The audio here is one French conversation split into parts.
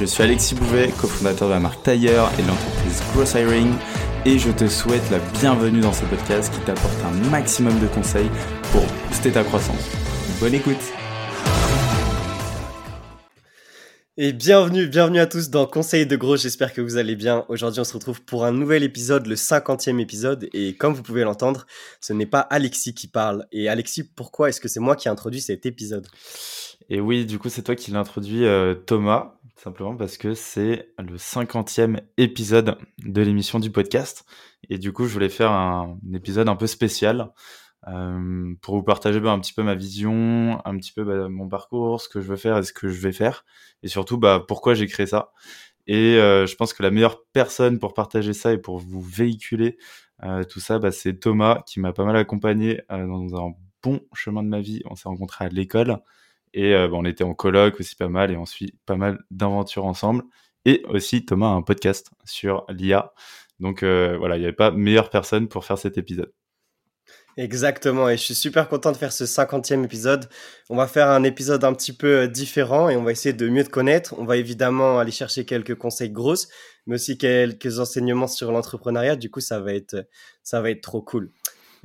Je suis Alexis Bouvet, cofondateur de la marque Tailleur et de l'entreprise Gross Hiring et je te souhaite la bienvenue dans ce podcast qui t'apporte un maximum de conseils pour booster ta croissance. Bonne écoute Et bienvenue, bienvenue à tous dans Conseil de Gros, j'espère que vous allez bien. Aujourd'hui on se retrouve pour un nouvel épisode, le 50e épisode, et comme vous pouvez l'entendre, ce n'est pas Alexis qui parle. Et Alexis, pourquoi est-ce que c'est moi qui ai introduit cet épisode? Et oui, du coup c'est toi qui l'as introduit euh, Thomas, simplement parce que c'est le 50e épisode de l'émission du podcast. Et du coup, je voulais faire un, épisode un peu spécial euh, pour vous partager bah, un petit peu ma vision, un petit peu bah, mon parcours, ce que je veux faire et ce que je vais faire. Et surtout, bah, pourquoi j'ai créé ça. Et euh, je pense que la meilleure personne pour partager ça et pour vous véhiculer euh, tout ça, bah, c'est Thomas qui m'a pas mal accompagné dans un bon chemin de ma vie. On s'est rencontrés à l'école. Et euh, bah, on était en colloque aussi pas mal et on suit pas mal d'aventures ensemble. Et aussi Thomas a un podcast sur l'IA. Donc euh, voilà, il n'y avait pas meilleure personne pour faire cet épisode. Exactement, et je suis super content de faire ce 50e épisode. On va faire un épisode un petit peu euh, différent et on va essayer de mieux te connaître. On va évidemment aller chercher quelques conseils grosses, mais aussi quelques enseignements sur l'entrepreneuriat. Du coup, ça va être, ça va être trop cool.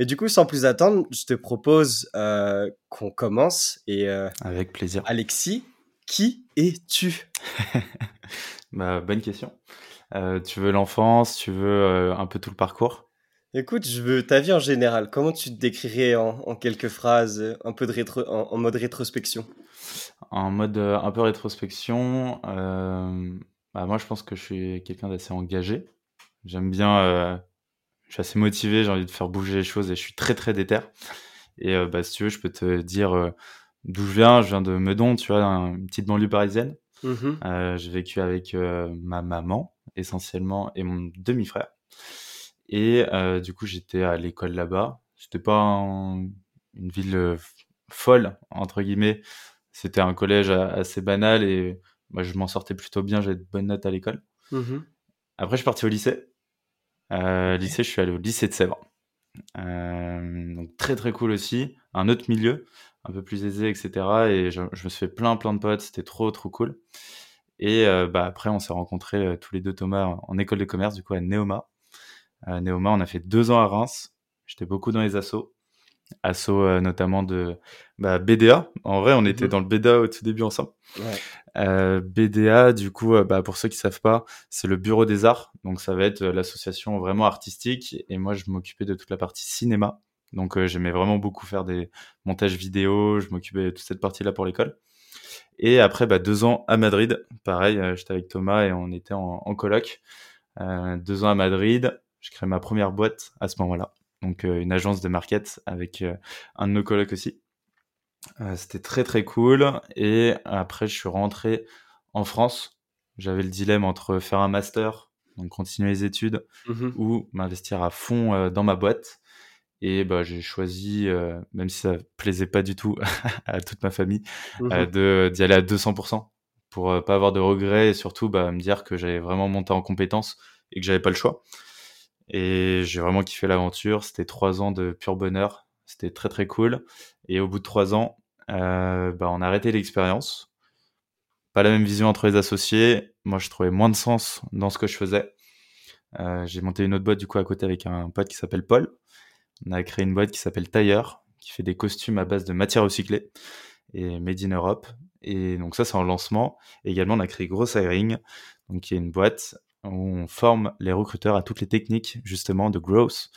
Et du coup, sans plus attendre, je te propose euh, qu'on commence. Et euh, avec plaisir. Alexis, qui es-tu? Bah, bonne question. Euh, tu veux l'enfance, tu veux un peu tout le parcours? Écoute, je veux ta vie en général. Comment tu te décrirais en, en quelques phrases, un peu de rétro, en, en mode rétrospection? En mode un peu rétrospection, bah, moi je pense que je suis quelqu'un d'assez engagé. J'aime bien je suis assez motivé, j'ai envie de faire bouger les choses et je suis très très déter. Et euh, bah, si tu veux, je peux te dire euh, d'où je viens. Je viens de Meudon, tu vois, une petite banlieue parisienne. Mmh euh, j'ai vécu avec ma maman essentiellement et mon demi-frère. Et du coup, j'étais à l'école là-bas. C'était pas un- une ville folle entre guillemets. C'était un collège assez banal et moi je m'en sortais plutôt bien. J'avais de bonnes notes à l'école. Mhm. Après, je suis parti au lycée. Euh, lycée, je suis allé au lycée de Sèvres. Euh, donc très très cool aussi. Un autre milieu, un peu plus aisé, etc. Et je, me suis fait plein plein de potes. C'était trop trop cool. Et euh, bah après, on s'est rencontrés tous les deux, Thomas, en, école de commerce, du coup à Neoma. Neoma, on a fait deux ans à Reims. J'étais beaucoup dans les assos. Assos euh, notamment de bah, BDA. En vrai, on était Mhm. dans le BDA au tout début ensemble. Ouais. Euh, BDA, du coup, euh, bah, pour ceux qui savent pas, c'est le Bureau des Arts. Donc, ça va être euh, l'association vraiment artistique. Et moi, je m'occupais de toute la partie cinéma. Donc, euh, j'aimais vraiment beaucoup faire des montages vidéo. Je m'occupais de toute cette partie-là pour l'école. Et après, bah, deux ans à Madrid. Pareil, j'étais avec Thomas et on était en, en coloc. Euh, deux ans à Madrid. Je crée ma première boîte à ce moment-là. Donc, euh, une agence de market avec euh, un de nos colocs aussi. Euh, C'était très très cool. Et après, je suis rentré en France. J'avais le dilemme entre faire un master, donc continuer les études, Mhm. ou m'investir à fond dans ma boîte. Et bah, j'ai choisi, euh, même si ça plaisait pas du tout à toute ma famille, euh, Mhm. d'y aller à 200% pour euh, pas avoir de regrets et surtout bah, me dire que j'allais vraiment monter en compétences et que j'avais pas le choix. Et j'ai vraiment kiffé l'aventure. C'était trois ans de pur bonheur. C'était très très cool. Et au bout de trois ans, euh, bah, on a arrêté l'expérience. Pas la même vision entre les associés. Moi, je trouvais moins de sens dans ce que je faisais. Euh, j'ai monté une autre boîte du coup à côté avec un pote qui s'appelle Paul. On a créé une boîte qui s'appelle Tailleur, qui fait des costumes à base de matières recyclées et made in Europe. Et donc ça, c'est en lancement. Également, on a créé Gross Hiring, qui est une boîte on forme les recruteurs à toutes les techniques justement de growth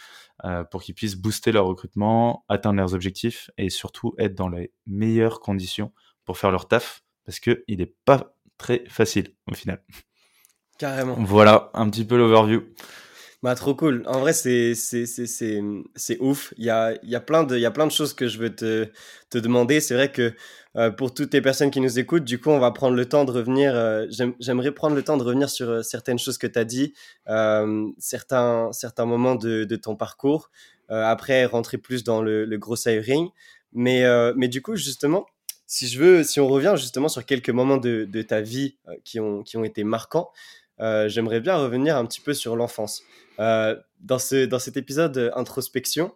euh, pour qu'ils puissent booster leur recrutement, atteindre leurs objectifs et surtout être dans les meilleures conditions pour faire leur taf parce que il n'est pas très facile au final. Carrément. Voilà un petit peu l'overview. Bah, trop cool. En vrai, c'est, c'est, c'est, c'est, ouf. Il y a, y, a plein de, y a plein de choses que je veux te, te demander. C'est vrai que euh, pour toutes les personnes qui nous écoutent, du coup, on va prendre le temps de revenir. Euh, j'aimerais prendre le temps de revenir sur euh, certaines choses que tu as dit, certains, certains moments de, de ton parcours. après, rentrer plus dans le, le gros hiring. Mais, mais du coup, justement, si je veux, si on revient justement sur quelques moments de, de ta vie qui, ont, qui ont été marquants, j'aimerais bien revenir un petit peu sur l'enfance. Euh, dans, ce, dans cet épisode euh, introspection,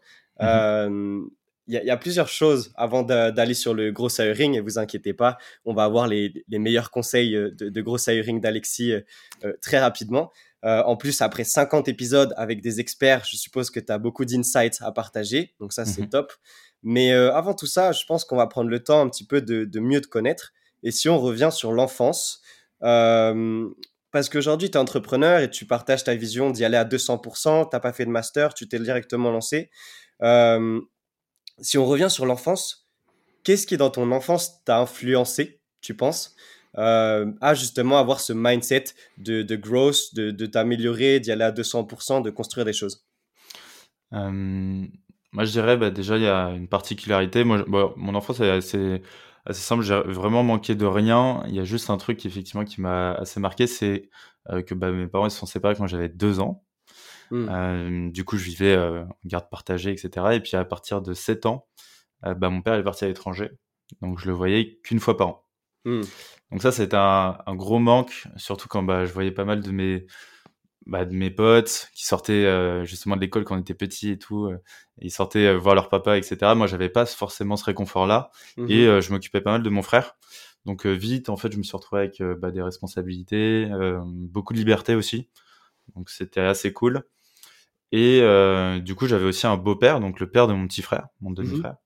mhm. euh, il y, a plusieurs choses avant d'aller sur le gros hiring et vous inquiétez pas, on va avoir les, les meilleurs conseils de, de gros hiring d'Alexis très rapidement. en plus, après 50 épisodes avec des experts, je suppose que tu as beaucoup d'insights à partager, donc ça c'est mhm. top. Mais avant tout ça, je pense qu'on va prendre le temps un petit peu de, de mieux te connaître. Et si on revient sur l'enfance, parce qu'aujourd'hui, tu es entrepreneur et tu partages ta vision d'y aller à 200%, tu n'as pas fait de master, tu t'es directement lancé. Si on revient sur l'enfance, qu'est-ce qui, dans ton enfance, t'a influencé, tu penses, à justement avoir ce mindset de, growth, de, t'améliorer, d'y aller à 200%, de construire des choses? Moi, je dirais, bah, déjà, il y a une particularité. Moi, mon enfance est assez simple. J'ai vraiment manqué de rien. Il y a juste un truc effectivement qui m'a assez marqué, c'est euh, que bah, mes parents ils se sont séparés quand j'avais deux ans. Mmh. Euh, du coup, je vivais euh, en garde partagée, etc. Et puis à partir de 7 ans, bah, mon père est parti à l'étranger. Donc je le voyais qu'une fois par an. Mmh. Donc ça, c'était un, un, gros manque, surtout quand bah, je voyais pas mal de mes, bah, de mes potes qui sortaient euh, justement de l'école quand on était petit et tout. Euh, ils sortaient euh, voir leur papa, etc. Moi, j'avais pas forcément ce réconfort-là mmh et je m'occupais pas mal de mon frère. Donc vite, en fait, je me suis retrouvé avec bah, des responsabilités, beaucoup de liberté aussi. Donc c'était assez cool. Et du coup, j'avais aussi un beau-père, donc le père de mon petit frère, mon demi-frère,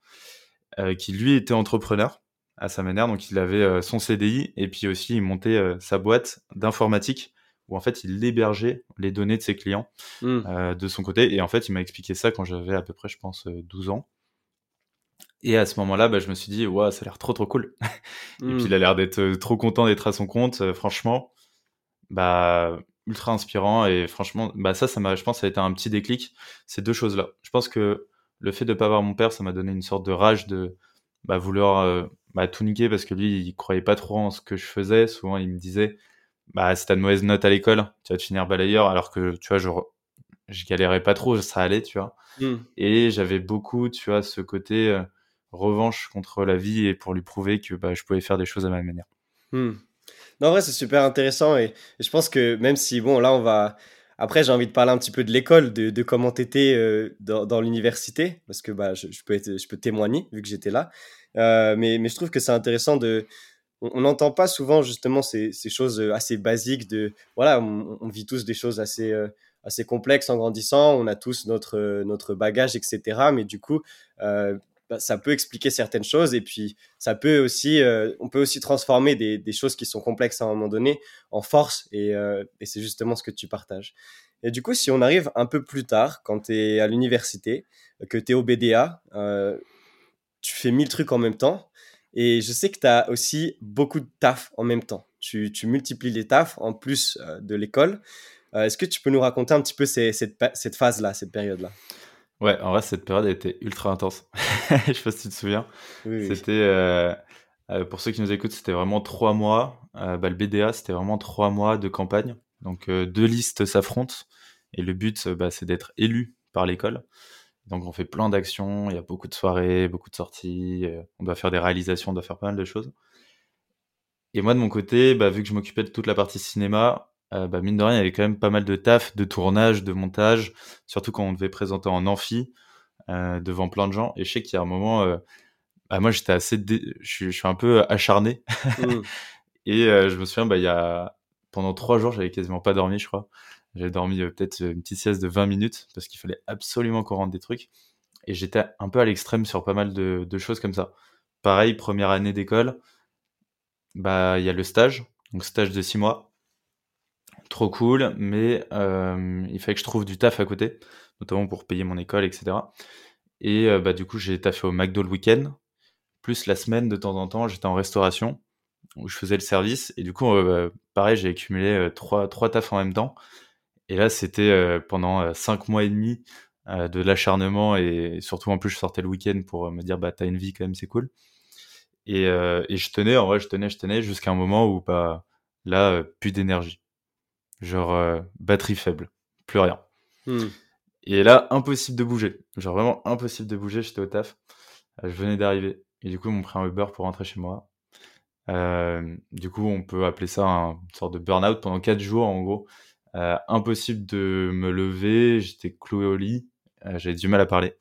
mmh qui lui était entrepreneur à sa manière. Donc il avait son CDI et puis aussi il montait sa boîte d'informatique où en fait il hébergeait les données de ses clients mmh. euh, de son côté. Et en fait, il m'a expliqué ça quand j'avais à peu près, je pense, 12 euh, ans. Et à ce moment-là, bah, je me suis dit, ouais, ça a l'air trop trop cool. et puis il a l'air d'être euh, trop content d'être à son compte. franchement, bah ultra inspirant et franchement, bah ça, ça m'a, je pense, ça a été un petit déclic. Ces deux choses-là. Je pense que le fait de pas avoir mon père, ça m'a donné une sorte de rage de bah, vouloir bah, tout niquer parce que lui, il croyait pas trop en ce que je faisais. Souvent, il me disait, bah, si t'as de mauvaises notes à l'école, tu vas te finir balayeur, alors que, tu vois, je, je galérais pas trop, ça allait, tu vois. Hmm. Et j'avais beaucoup, tu vois, ce côté euh, revanche contre la vie et pour lui prouver que bah, je pouvais faire des choses à ma manière. Hmm. Non, en vrai, c'est super intéressant et, je pense que même si, bon, là, on va. Après, j'ai envie de parler un petit peu de l'école, de, de comment tu étais euh, dans, dans l'université, parce que bah, je, je, peux être, je peux témoigner vu que j'étais là. Euh, mais, mais je trouve que c'est intéressant de, on n'entend pas souvent justement ces, choses euh, assez basiques de voilà on, vit tous des choses assez euh, assez complexes en grandissant on a tous notre euh, notre bagage etc mais du coup bah, ça peut expliquer certaines choses et puis ça peut aussi on peut aussi transformer des, choses qui sont complexes à un moment donné en force et, et c'est justement ce que tu partages. Et du coup si on arrive un peu plus tard quand tu es à l'université que tu es au BDA tu fais mille trucs en même temps et je sais que tu as aussi beaucoup de taf en même temps. Tu, tu multiplies les tafs en plus euh, de l'école. Euh, est-ce que tu peux nous raconter un petit peu cette, cette phase-là, cette période-là? Ouais, en vrai, cette période a été ultra intense. je sais pas si tu te souviens. c'était, euh, pour ceux qui nous écoutent, c'était vraiment trois mois. Bah, le BDA, c'était vraiment trois mois de campagne. Donc, deux listes s'affrontent. Et le but, bah, c'est d'être élu par l'école. Donc on fait plein d'actions, il y a beaucoup de soirées, beaucoup de sorties, euh, on doit faire des réalisations, on doit faire pas mal de choses. Et moi de mon côté, bah, vu que je m'occupais de toute la partie cinéma, euh, bah, mine de rien, il y avait quand même pas mal de taf, de tournage, de montage, surtout quand on devait présenter en amphi euh, devant plein de gens. Et je sais qu'il y a un moment, bah, moi j'étais assez, je, suis, un peu acharné. Mmh. et je me souviens, bah, il y a pendant trois jours, j'avais quasiment pas dormi, je crois. J'avais dormi euh, peut-être une petite sieste de 20 minutes parce qu'il fallait absolument qu'on rentre des trucs. Et j'étais un peu à l'extrême sur pas mal de, choses comme ça. Pareil, première année d'école, bah il y a le stage, donc stage de 6 mois. Trop cool, mais euh, il fallait que je trouve du taf à côté, notamment pour payer mon école, etc. Et euh, bah du coup j'ai taffé au McDo le week-end, plus la semaine de temps en temps j'étais en restauration où je faisais le service et du coup bah, pareil j'ai accumulé trois trois tafs en même temps Et là, c'était pendant cinq mois et demi de l'acharnement et surtout en plus je sortais le week-end pour me dire bah t'as une vie quand même c'est cool. Et, et, je tenais en vrai je tenais je tenais jusqu'à un moment où bah là plus d'énergie. Genre batterie faible plus rien. Mmh. et là impossible de bouger. Genre vraiment impossible de bouger j'étais au taf. Je venais d'arriver. Et du coup ils m'ont pris un Uber pour rentrer chez moi. Euh, du coup, on peut appeler ça un, une sorte de burn-out pendant 4 jours en gros. Euh, impossible de me lever, j'étais cloué au lit, euh, j'avais du mal à parler.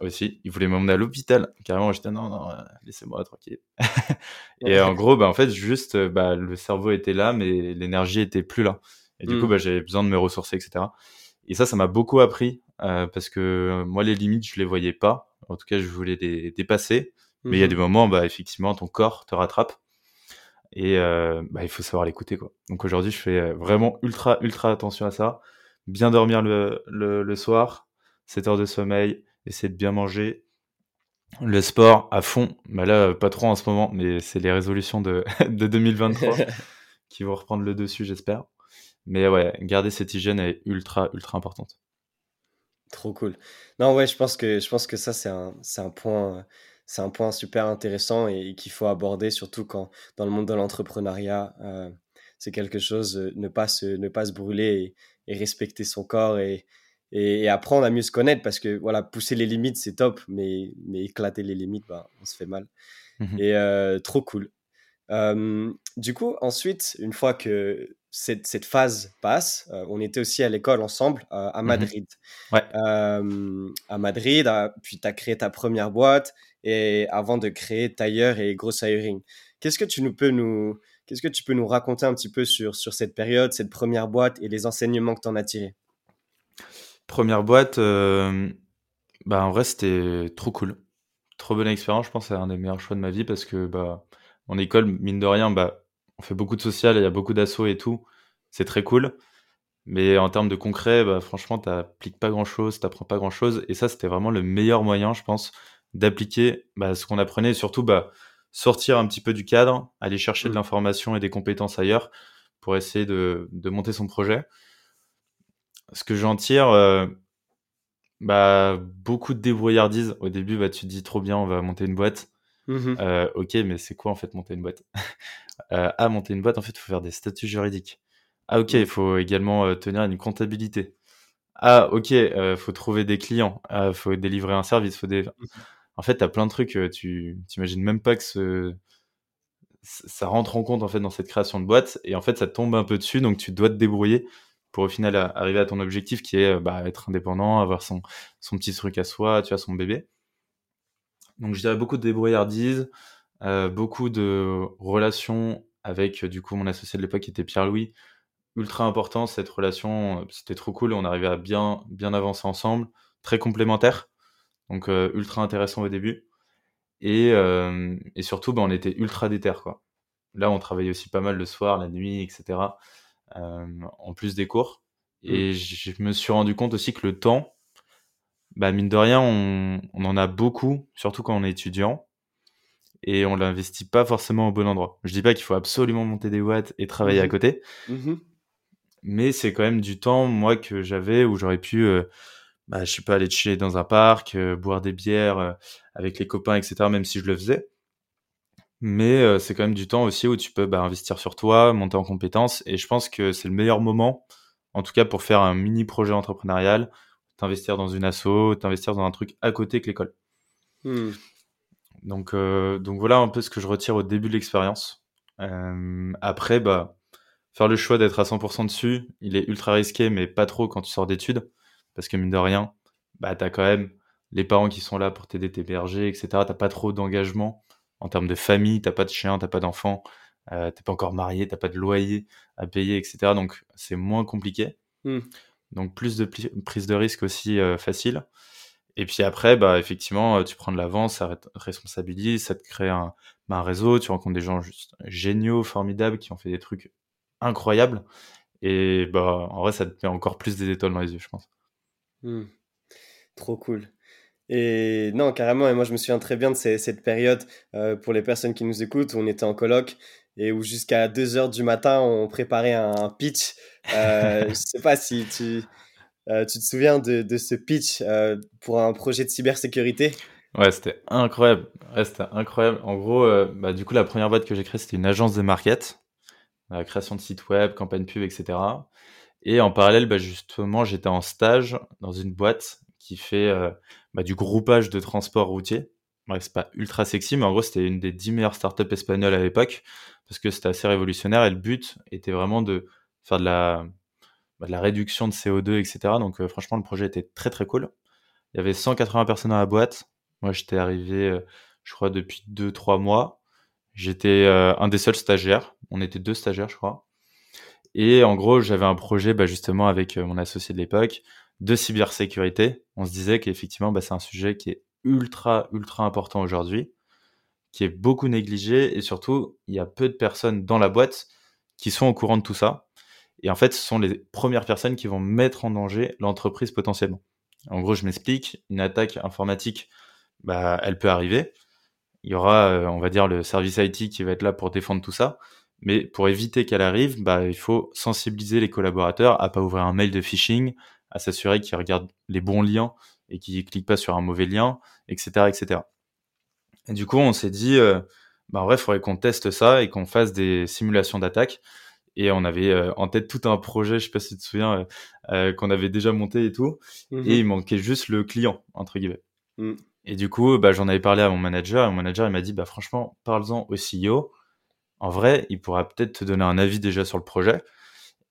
aussi, ils voulaient m'emmener à l'hôpital. Carrément, j'étais non, non, laissez-moi tranquille. et en gros, bah, en fait, juste, bah, le cerveau était là, mais l'énergie était plus là. Et du coup, mmh. bah, j'avais besoin de me ressourcer, etc. Et ça, ça m'a beaucoup appris parce que moi, les limites, je les voyais pas. En tout cas, je voulais les dépasser. Mais il y a mmh des moments, bah, effectivement, ton corps te rattrape. Et euh, bah, il faut savoir l'écouter. quoi. Donc aujourd'hui, je fais vraiment ultra, ultra attention à ça. Bien dormir le, le, soir, 7 heures de sommeil, essayer de bien manger. Le sport à fond, bah là, pas trop en ce moment, mais c'est les résolutions de, de 2023 qui vont reprendre le dessus, j'espère. Mais ouais, garder cette hygiène est ultra, ultra importante. Trop cool. Non, ouais, je pense que, je pense que ça, c'est un, un point c'est un point super intéressant et, qu'il faut aborder, surtout quand dans le monde de l'entrepreneuriat, euh, c'est quelque chose, euh, ne, pas se, ne pas se brûler et, respecter son corps et, et, apprendre à mieux se connaître parce que voilà, pousser les limites, c'est top, mais, mais éclater les limites, bah, on se fait mal. Mmh et euh, trop cool. du coup, ensuite, une fois que cette, cette phase passe, on était aussi à l'école ensemble à mmh Madrid. Ouais. à Madrid, puis tu as créé ta première boîte et avant de créer Tailleur et Gross Hiring. Qu'est-ce que tu nous peux nous qu'est-ce que tu peux nous raconter un petit peu sur, sur cette période, cette première boîte et les enseignements que tu en as tirés? Première boîte, bah en vrai c'était trop cool. Trop bonne expérience, je pense c'est un des meilleurs choix de ma vie parce que bah en école, mine de rien, bah on fait beaucoup de social, il y a beaucoup d'assauts et tout. C'est très cool. Mais en termes de concret, bah, franchement, tu n'appliques pas grand-chose, tu n'apprends pas grand-chose. Et ça, c'était vraiment le meilleur moyen, je pense, d'appliquer bah, ce qu'on apprenait et surtout bah, sortir un petit peu du cadre, aller chercher de mmh. l'information et des compétences ailleurs pour essayer de, de monter son projet. Ce que j'en tire, euh, bah, beaucoup de débrouillardise. Au début, bah, tu te dis trop bien, on va monter une boîte. Mmh euh, ok, mais c'est quoi en fait monter une boîte? Euh, Ah, monter une boîte, en fait, il faut faire des statuts juridiques. Ah, ok, il faut également tenir une comptabilité. Ah, ok, il faut trouver des clients, il ah, faut délivrer un service, faut des... En fait, tu as plein de trucs, euh, tu t'imagines même pas que ça rentre en compte en fait dans cette création de boîte et en fait ça tombe un peu dessus donc tu dois te débrouiller pour au final arriver à ton objectif qui est bah, être indépendant, avoir son, petit truc à soi, tu as son bébé. Donc je dirais beaucoup de débrouillardise, euh, beaucoup de relations avec du coup mon associé de l'époque qui était Pierre-Louis, ultra important cette relation, c'était trop cool, on arrivait à bien bien avancer ensemble, très complémentaire. Donc euh, ultra intéressant au début. Et, euh, et surtout, bah, on était ultra déter. Quoi. Là, on travaillait aussi pas mal le soir, la nuit, etc. Euh, en plus des cours. Mm. Et je me suis rendu compte aussi que le temps, bah, mine de rien, on, on, en a beaucoup, surtout quand on est étudiant. Et on l'investit pas forcément au bon endroit. Je dis pas qu'il faut absolument monter des watts et travailler à mm-hmm. côté. Mm-hmm. Mais c'est quand même du temps, moi, que j'avais où j'aurais pu bah, je suis pas aller chiller dans un parc, euh, boire des bières euh, avec les copains, etc., même si je le faisais. Mais euh, c'est quand même du temps aussi où tu peux bah, investir sur toi, monter en compétences. Et je pense que c'est le meilleur moment, en tout cas pour faire un mini projet entrepreneurial, t'investir dans une asso, t'investir dans un truc à côté que l'école. Mmh. Donc, donc voilà un peu ce que je retire au début de l'expérience. après, bah, faire le choix d'être à 100% dessus, il est ultra risqué, mais pas trop quand tu sors d'études. Parce que mine de rien, bah, tu as quand même les parents qui sont là pour t'aider, t'héberger, etc. T'as pas trop d'engagement en termes de famille, t'as pas de chien, t'as pas d'enfant, euh, t'es pas encore marié, t'as pas de loyer à payer, etc. Donc c'est moins compliqué. Hmm. Donc plus de prise de risque aussi euh, facile. Et puis après, bah effectivement, tu prends de l'avance, ça te responsabilise, ça te crée un, bah, un, réseau, tu rencontres des gens juste géniaux, formidables, qui ont fait des trucs incroyables. Et bah en vrai, ça te met encore plus des étoiles dans les yeux, je pense. Mmh. Trop cool. Et non, carrément, et moi je me souviens très bien de cette période, euh, pour les personnes qui nous écoutent, où on était en colloque, et où jusqu'à 2 heures du matin, on préparait un pitch. Euh, je sais pas si tu, euh, tu te souviens de, de ce pitch pour un projet de cybersécurité Ouais, c'était incroyable. Ouais, c'était incroyable. En gros, bah, du coup, la première boîte que j'ai créée, c'était une agence de market, la création de sites web, campagne pub, etc. Et en parallèle, bah, justement, j'étais en stage dans une boîte qui fait euh, bah, du groupage de transport routier. Ouais, c'est pas ultra sexy, mais en gros, c'était une des 10 meilleures startups espagnoles à l'époque, parce que c'était assez révolutionnaire et le but était vraiment de faire de la, bah, réduction de CO2, etc. Donc, euh, franchement, le projet était très très cool. Il y avait 180 personnes dans la boîte. Moi, j'étais arrivé, euh, je crois, depuis 2-3 mois. J'étais un des seuls stagiaires. On était deux stagiaires, je crois. Et en gros, j'avais un projet bah, justement avec euh, mon associé de l'époque de cybersécurité. On se disait qu'effectivement, bah, c'est un sujet qui est ultra, ultra important aujourd'hui, qui est beaucoup négligé et surtout, il y a peu de personnes dans la boîte qui sont au courant de tout ça. Et en fait, ce sont les premières personnes qui vont mettre en danger l'entreprise potentiellement. En gros, je m'explique, une attaque informatique, bah, elle peut arriver. Il y aura, euh, on va dire, le service IT qui va être là pour défendre tout ça. Mais pour éviter qu'elle arrive, bah, il faut sensibiliser les collaborateurs à pas ouvrir un mail de phishing, à s'assurer qu'ils regardent les bons liens et qu'ils cliquent pas sur un mauvais lien, etc., etc. Et du coup, on s'est dit, euh, bah, en vrai, il faudrait qu'on teste ça et qu'on fasse des simulations d'attaque. Et on avait euh, en tête tout un projet, je sais pas si tu te souviens, euh, qu'on avait déjà monté et tout. Mhm. Et il manquait juste le client, entre guillemets. Mm. Et du coup, bah, j'en avais parlé à mon manager. Et mon manager, il m'a dit, bah, franchement, parle-en au CEO. En vrai, il pourra peut-être te donner un avis déjà sur le projet.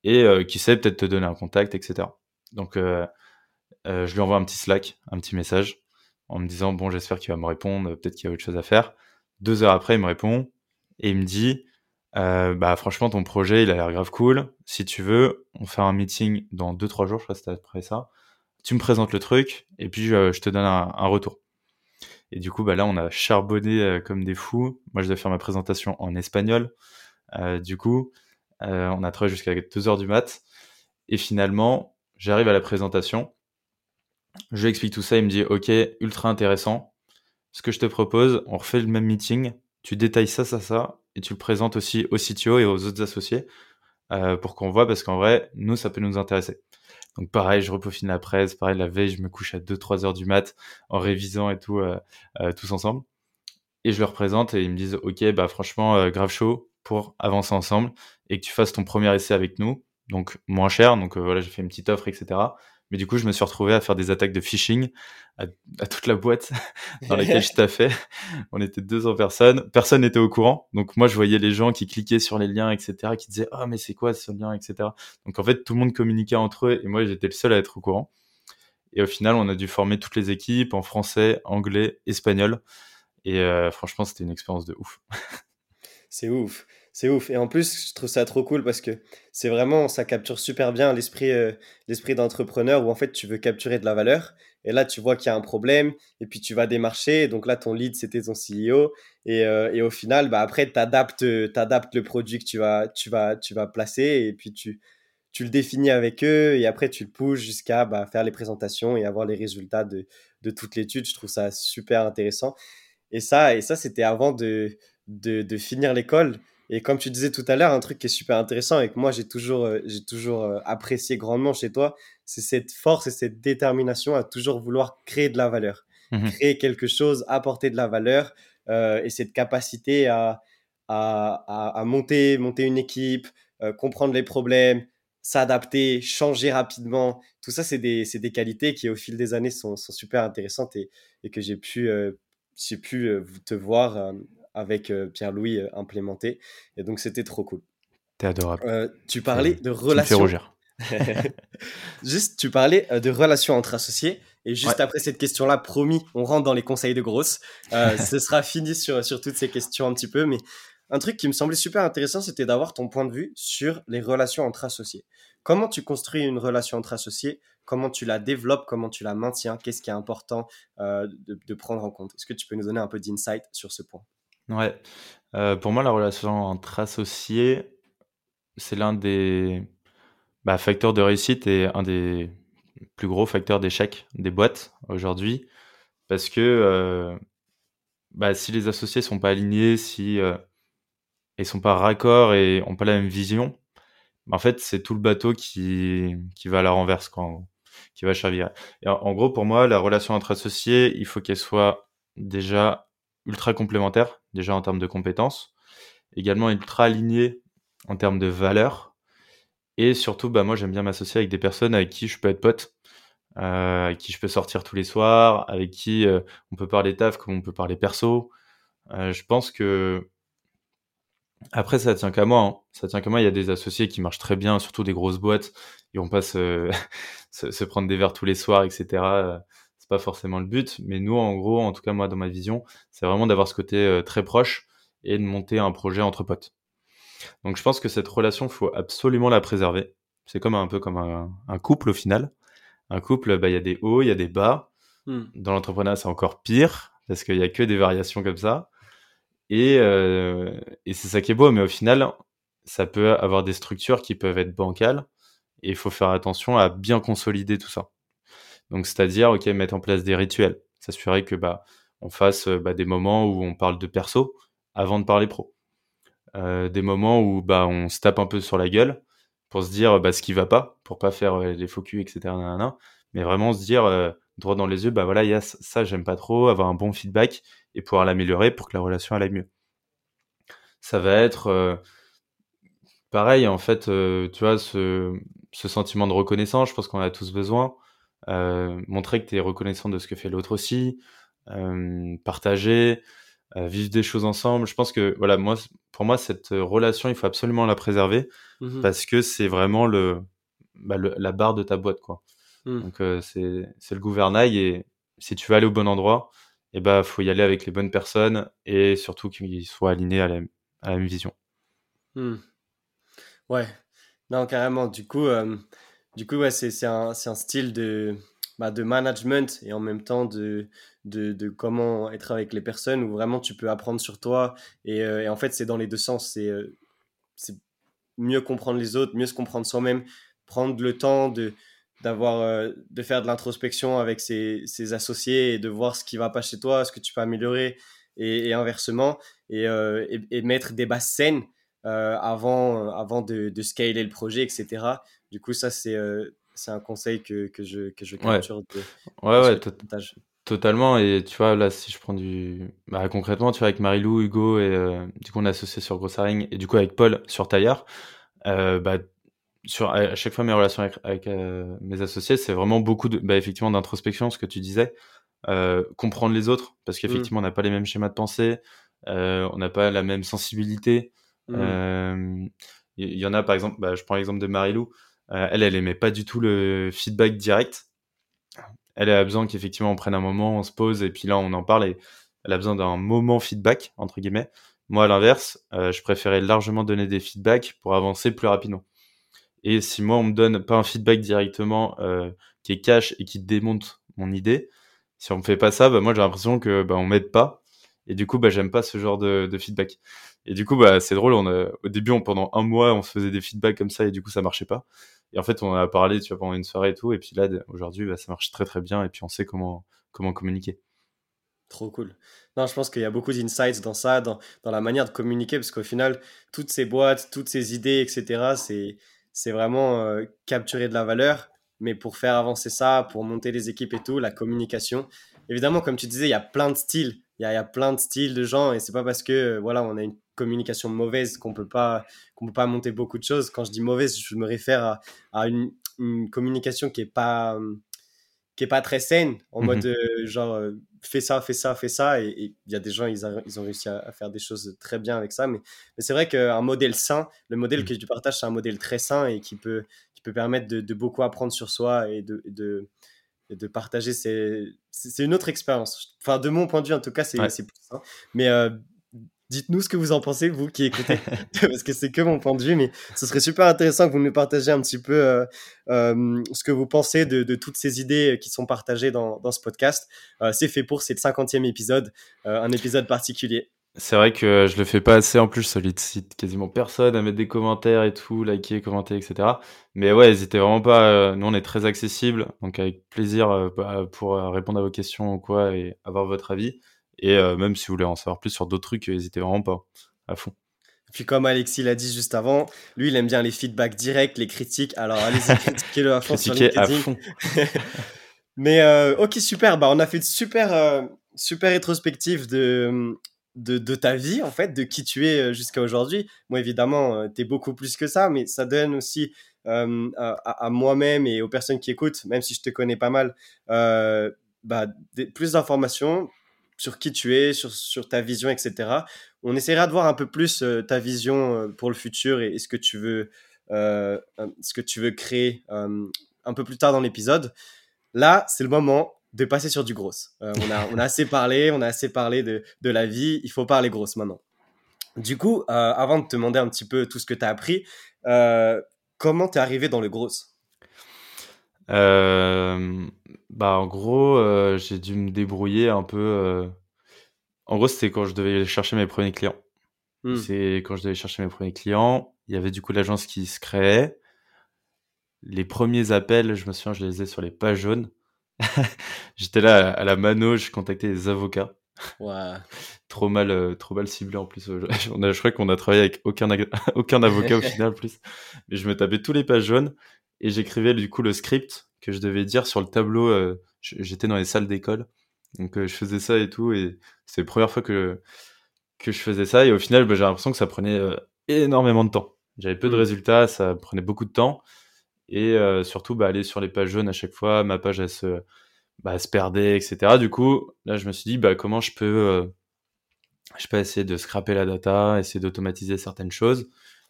Et euh, qui sait, peut-être te donner un contact, etc. Donc, euh, euh, je lui envoie un petit Slack, un petit message, en me disant, bon, j'espère qu'il va me répondre. Peut-être qu'il y a autre chose à faire. Deux heures après, il me répond. Et il me dit, bah franchement ton projet il a l'air grave cool. Si tu veux, on fait un meeting dans 2-3 jours, je crois que c'était après ça. Tu me présentes le truc et puis je te donne un retour. Et du coup bah là on a charbonné euh, comme des fous. Moi je dois faire ma présentation en espagnol. Euh, du coup euh, on a travaillé jusqu'à 2 heures du mat. Et finalement j'arrive à la présentation. Je lui explique tout ça, il me dit ok ultra intéressant. Ce que je te propose, on refait le même meeting. Tu détailles ça, ça, ça, et tu le présentes aussi au CTO et aux autres associés pour qu'on voit, parce qu'en vrai, nous, ça peut nous intéresser. Donc pareil, je repeaufine la presse, pareil, la veille, je me couche à 2-3 heures du mat en révisant et tout, euh, euh, tous ensemble. Et je leur présente et ils me disent, ok, bah franchement, euh, grave chaud pour avancer ensemble et que tu fasses ton premier essai avec nous, donc moins cher. Donc euh, voilà, j'ai fait une petite offre, etc. Mais du coup, je me suis retrouvé à faire des attaques de phishing à, à toute la boîte dans laquelle je taffais. On était 200 personnes. Personne n'était au courant. Donc moi, je voyais les gens qui cliquaient sur les liens, etc., qui disaient ah mais c'est quoi ce lien, etc. Donc en fait, tout le monde communiquait entre eux et moi, j'étais le seul à être au courant. Et au final, on a dû former toutes les équipes en français, anglais, espagnol. Et euh, franchement, c'était une expérience de ouf. C'est ouf, c'est ouf. Et en plus, je trouve ça trop cool parce que c'est vraiment, ça capture super bien l'esprit euh, l'esprit d'entrepreneur où en fait tu veux capturer de la valeur. Et là, tu vois qu'il y a un problème et puis tu vas démarcher. Donc là, ton lead, c'était ton CEO. Et, euh, et au final, bah, après, tu adaptes, le produit que tu vas, tu vas, tu vas placer et puis tu, tu le définis avec eux et après, tu le pousses jusqu'à bah, faire les présentations et avoir les résultats de, de toute l'étude. Je trouve ça super intéressant. Et ça, et ça c'était avant de, de finir l'école. Et comme tu disais tout à l'heure, un truc qui est super intéressant et que moi j'ai toujours, euh, j'ai toujours euh, apprécié grandement chez toi, c'est cette force et cette détermination à toujours vouloir créer de la valeur, Mhm. créer quelque chose, apporter de la valeur euh, et cette capacité à, à, à, à monter, monter une équipe, euh, comprendre les problèmes, s'adapter, changer rapidement. Tout ça, c'est des, c'est des qualités qui au fil des années sont, sont super intéressantes et, et que j'ai pu, euh, j'ai pu euh, te voir euh, avec euh, Pierre-Louis euh, implémenter. Et donc, c'était trop cool. T'es adorable. Euh, tu parlais de relations. rougir. juste, tu parlais de relations entre associés. Et juste Ouais. après cette question-là, promis, on rentre dans les conseils de grosses. Euh, ce sera fini sur, sur toutes ces questions un petit peu. Mais un truc qui me semblait super intéressant, c'était d'avoir ton point de vue sur les relations entre associés. Comment tu construis une relation entre associés? Comment tu la développes? Comment tu la maintiens? Qu'est-ce qui est important euh, de, de prendre en compte? Est-ce que tu peux nous donner un peu d'insight sur ce point? Ouais. Euh, pour moi, la relation entre associés, c'est l'un des bah, facteurs de réussite et un des plus gros facteurs d'échec des boîtes aujourd'hui. Parce que euh, bah, si les associés sont pas alignés, si euh, et sont pas raccords et ont pas la même vision, en fait, c'est tout le bateau qui, qui va à la renverse, quoi, qui va chavirer. En, gros, pour moi, la relation entre associés, il faut qu'elle soit déjà ultra complémentaire, déjà en termes de compétences, également ultra alignée en termes de valeurs, et surtout, bah, moi, j'aime bien m'associer avec des personnes avec qui je peux être pote, euh, avec qui je peux sortir tous les soirs, avec qui euh, on peut parler taf comme on peut parler perso. Euh, je pense que après, ça tient qu'à moi. Hein. Ça tient qu'à moi. Il y a des associés qui marchent très bien, surtout des grosses boîtes. Ils vont pas se, se, prendre des verres tous les soirs, etc. C'est pas forcément le but. Mais nous, en gros, en tout cas, moi, dans ma vision, c'est vraiment d'avoir ce côté euh, très proche et de monter un projet entre potes. Donc, je pense que cette relation, il faut absolument la préserver. C'est comme un peu comme un, couple au final. Un couple, bah, il y a des hauts, il y a des bas. Hmm. Dans l'entrepreneuriat, c'est encore pire parce qu'il y a que des variations comme ça. Et, euh, et c'est ça qui est beau, mais au final, ça peut avoir des structures qui peuvent être bancales, et il faut faire attention à bien consolider tout ça. Donc, c'est-à-dire, ok, mettre en place des rituels, s'assurer que bah, on fasse bah, des moments où on parle de perso avant de parler pro. Euh, des moments où bah, on se tape un peu sur la gueule pour se dire bah, ce qui va pas, pour pas faire euh, les faux culs, etc. mais vraiment se dire euh, droit dans les yeux, bah voilà, il y a ça, j'aime pas trop, avoir un bon feedback et pouvoir l'améliorer pour que la relation aille mieux. Ça va être euh, pareil, en fait, euh, tu vois, ce, sentiment de reconnaissance, je pense qu'on a tous besoin. Euh, montrer que tu es reconnaissant de ce que fait l'autre aussi, partager, vivre des choses ensemble. Je pense que, voilà, moi, pour moi, cette relation, il faut absolument la préserver mmh parce que c'est vraiment bah, le, la barre de ta boîte, quoi. Mmh. Donc, c'est le gouvernail et si tu veux aller au bon endroit, il eh ben, faut y aller avec les bonnes personnes et surtout qu'ils soient alignés à la, même vision. Hmm. Ouais, non, carrément. Du coup, euh, du coup ouais, c'est un, style de, bah, de management et en même temps de, comment être avec les personnes où vraiment tu peux apprendre sur toi. Et, euh, en fait, c'est dans les deux sens. C'est euh, c'est mieux comprendre les autres, mieux se comprendre soi-même, prendre le temps de euh, faire de l'introspection avec ses, associés et de voir ce qui va pas chez toi, ce que tu peux améliorer et, inversement et, et, mettre des bases saines avant de, scaler le projet etc du coup ça c'est c'est un conseil que, que je que je capture ouais ouais, totalement et tu vois là si je prends du bah, concrètement tu vois avec Marilou Hugo et du coup on est associé sur Grossaring et du coup avec Paul sur Taillard bah sur à chaque fois mes relations avec, euh, mes associés, c'est vraiment beaucoup de, bah, effectivement d'introspection, ce que tu disais, euh, comprendre les autres, parce qu'effectivement mmh. on n'a pas les mêmes schémas de pensée, euh, on n'a pas la même sensibilité. Mmh. Il y, en a par exemple, bah, je prends l'exemple de Marilou, elle, elle aimait pas du tout le feedback direct. Elle a besoin qu'effectivement on prenne un moment, on se pose et puis là on en parle et elle a besoin d'un moment feedback entre guillemets. Moi à l'inverse, je préférais largement donner des feedbacks pour avancer plus rapidement. Et si moi, on me donne pas un feedback directement euh, qui est cash et qui démonte mon idée, si on me fait pas ça, bah, moi, j'ai l'impression que bah, on m'aide pas. Et du coup, bah, j'aime pas ce genre de, feedback. Et du coup, bah, c'est drôle. On a, au début, pendant un mois, on se faisait des feedbacks comme ça et du coup, ça marchait pas. Et en fait, on a parlé, tu vois, pendant une soirée et tout. Et puis là, aujourd'hui, bah, ça marche très très bien. Et puis, on sait comment comment communiquer. Trop cool. Non, je pense qu'il y a beaucoup d'insights dans ça, dans, dans la manière de communiquer, parce qu'au final, toutes ces boîtes, toutes ces idées, etc., c'est c'est vraiment euh, capturer de la valeur. Mais pour faire avancer ça, pour monter les équipes et tout, la communication. Évidemment, comme tu disais, il y a plein de styles. Il y a, plein de styles de gens et c'est pas parce que euh, voilà on a une communication mauvaise qu'on peut pas qu'on peut pas monter beaucoup de choses. Quand je dis mauvaise, je me réfère à, une, communication qui est pas qui est pas très saine en mode mhm. euh, genre fais ça, fais ça, fais ça. Et il y a des gens, ils, ils ont réussi à, faire des choses très bien avec ça. Mais, mais c'est vrai qu'un modèle sain, le modèle mm. que tu partages, c'est un modèle très sain et qui peut, qui peut permettre de, beaucoup apprendre sur soi et de, de, de partager. C'est une autre expérience. Enfin, de mon point de vue, en tout cas, c'est plus sain. Mais euh, Dites-nous ce que vous en pensez, vous qui écoutez, parce que c'est que mon point de vue, mais ce serait super intéressant que vous nous partagiez un petit peu euh, euh, ce que vous pensez de, toutes ces idées qui sont partagées dans, ce podcast. Euh, c'est fait pour, c'est le 50e épisode, un épisode particulier. C'est vrai que je le fais pas assez en plus, je sollicite quasiment personne à mettre des commentaires et tout, liker, commenter, etc. Mais ouais, n'hésitez vraiment pas, nous on est très accessible, donc avec plaisir bah, pour répondre à vos questions ou quoi et avoir votre avis. Et euh, même si vous voulez en savoir plus sur d'autres trucs, n'hésitez vraiment pas à fond. Puis comme Alexis l'a dit juste avant, lui, il aime bien les feedbacks directs, les critiques. Alors allez-y, critiquez-le à fond sur LinkedIn. Mais euh, ok, super. Bah, on a fait une super, euh, super rétrospective de, de, de, ta vie, en fait, de qui tu es euh, jusqu'à aujourd'hui. Moi, évidemment, tu es beaucoup plus que ça, mais ça donne aussi à, à moi-même et aux personnes qui écoutent, même si je te connais pas mal, bah, plus d'informations sur qui tu es, sur, ta vision, etc. On essaiera de voir un peu plus euh, ta vision euh, pour le futur et, ce que tu veux, euh, ce que tu veux créer un peu plus tard dans l'épisode. Là, c'est le moment de passer sur du gros. on, a, assez parlé, on a assez parlé de, la vie, il faut parler grosse maintenant. Du coup, avant de te demander un petit peu tout ce que tu as appris, comment tu es arrivé dans le gros? Euh, bah, en gros, euh, j'ai dû me débrouiller un peu, euh, en gros, c'était quand je devais chercher mes premiers clients. Hmm. C'est quand je devais chercher mes premiers clients, il y avait du coup l'agence qui se créait. Les premiers appels, je me souviens, je les ai sur les pages jaunes. J'étais là à la mano, je contactais des avocats. Trop mal, trop mal ciblé en plus. je crois qu'on a travaillé avec aucun aucun avocat au final plus. Mais je me tapais tous les pages jaunes et j'écrivais du coup le script que je devais dire sur le tableau. Euh, j'étais dans les salles d'école, donc euh, je faisais ça et tout, et c'est la première fois que que je faisais ça, et au final, bah, j'ai l'impression que ça prenait euh, énormément de temps. J'avais peu de mmh. résultats, ça prenait beaucoup de temps, et surtout bah, aller sur les pages jaunes à chaque fois, ma page elle se, bah, se perdait, etc. Du coup, là, je me suis dit bah comment je peux je peux essayer de scraper la data, essayer d'automatiser certaines choses.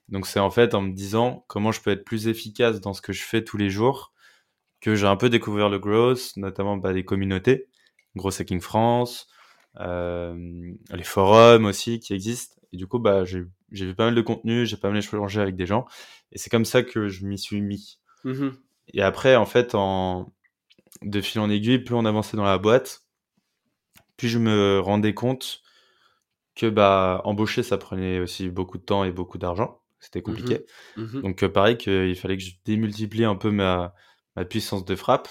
Donc c'est en fait en me disant comment je peux être plus efficace dans ce que je fais tous les jours que j'ai un peu découvert le growth, notamment bah, les communautés, Growth Hacking France, euh, les forums aussi qui existent. Et du coup, bah, j'ai vu pas mal de contenu, j'ai pas mal échangé avec des gens. Et c'est comme ça que je m'y suis mis. Mmh et après, en fait, en, de fil en aiguille, plus on avançait dans la boîte, plus je me rendais compte que bah, embaucher, ça prenait aussi beaucoup de temps et beaucoup d'argent c'était mmh compliqué. Mmh Donc euh, pareil qu'il fallait que je démultiplie un peu ma, ma puissance de frappe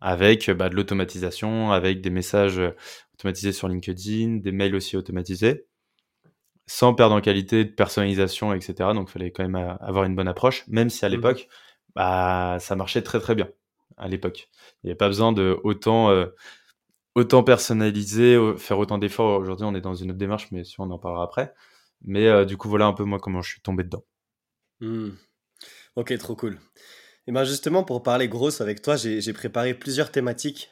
avec bah, de l'automatisation, avec des messages euh, automatisés sur LinkedIn, des mails aussi automatisés, sans perdre en qualité de personnalisation, etc. Donc il fallait quand même euh, avoir une bonne approche, même si à mmh l'époque, bah, ça marchait très très bien. À l'époque, il n'y avait pas besoin de autant, autant personnaliser, faire autant d'efforts. Aujourd'hui, on est dans une autre démarche, mais si on en parlera après. Mais euh, du coup, voilà un peu moi comment je suis tombé dedans. Mmh. Ok, trop cool. Et ben justement, pour parler grosse avec toi, j'ai préparé plusieurs thématiques.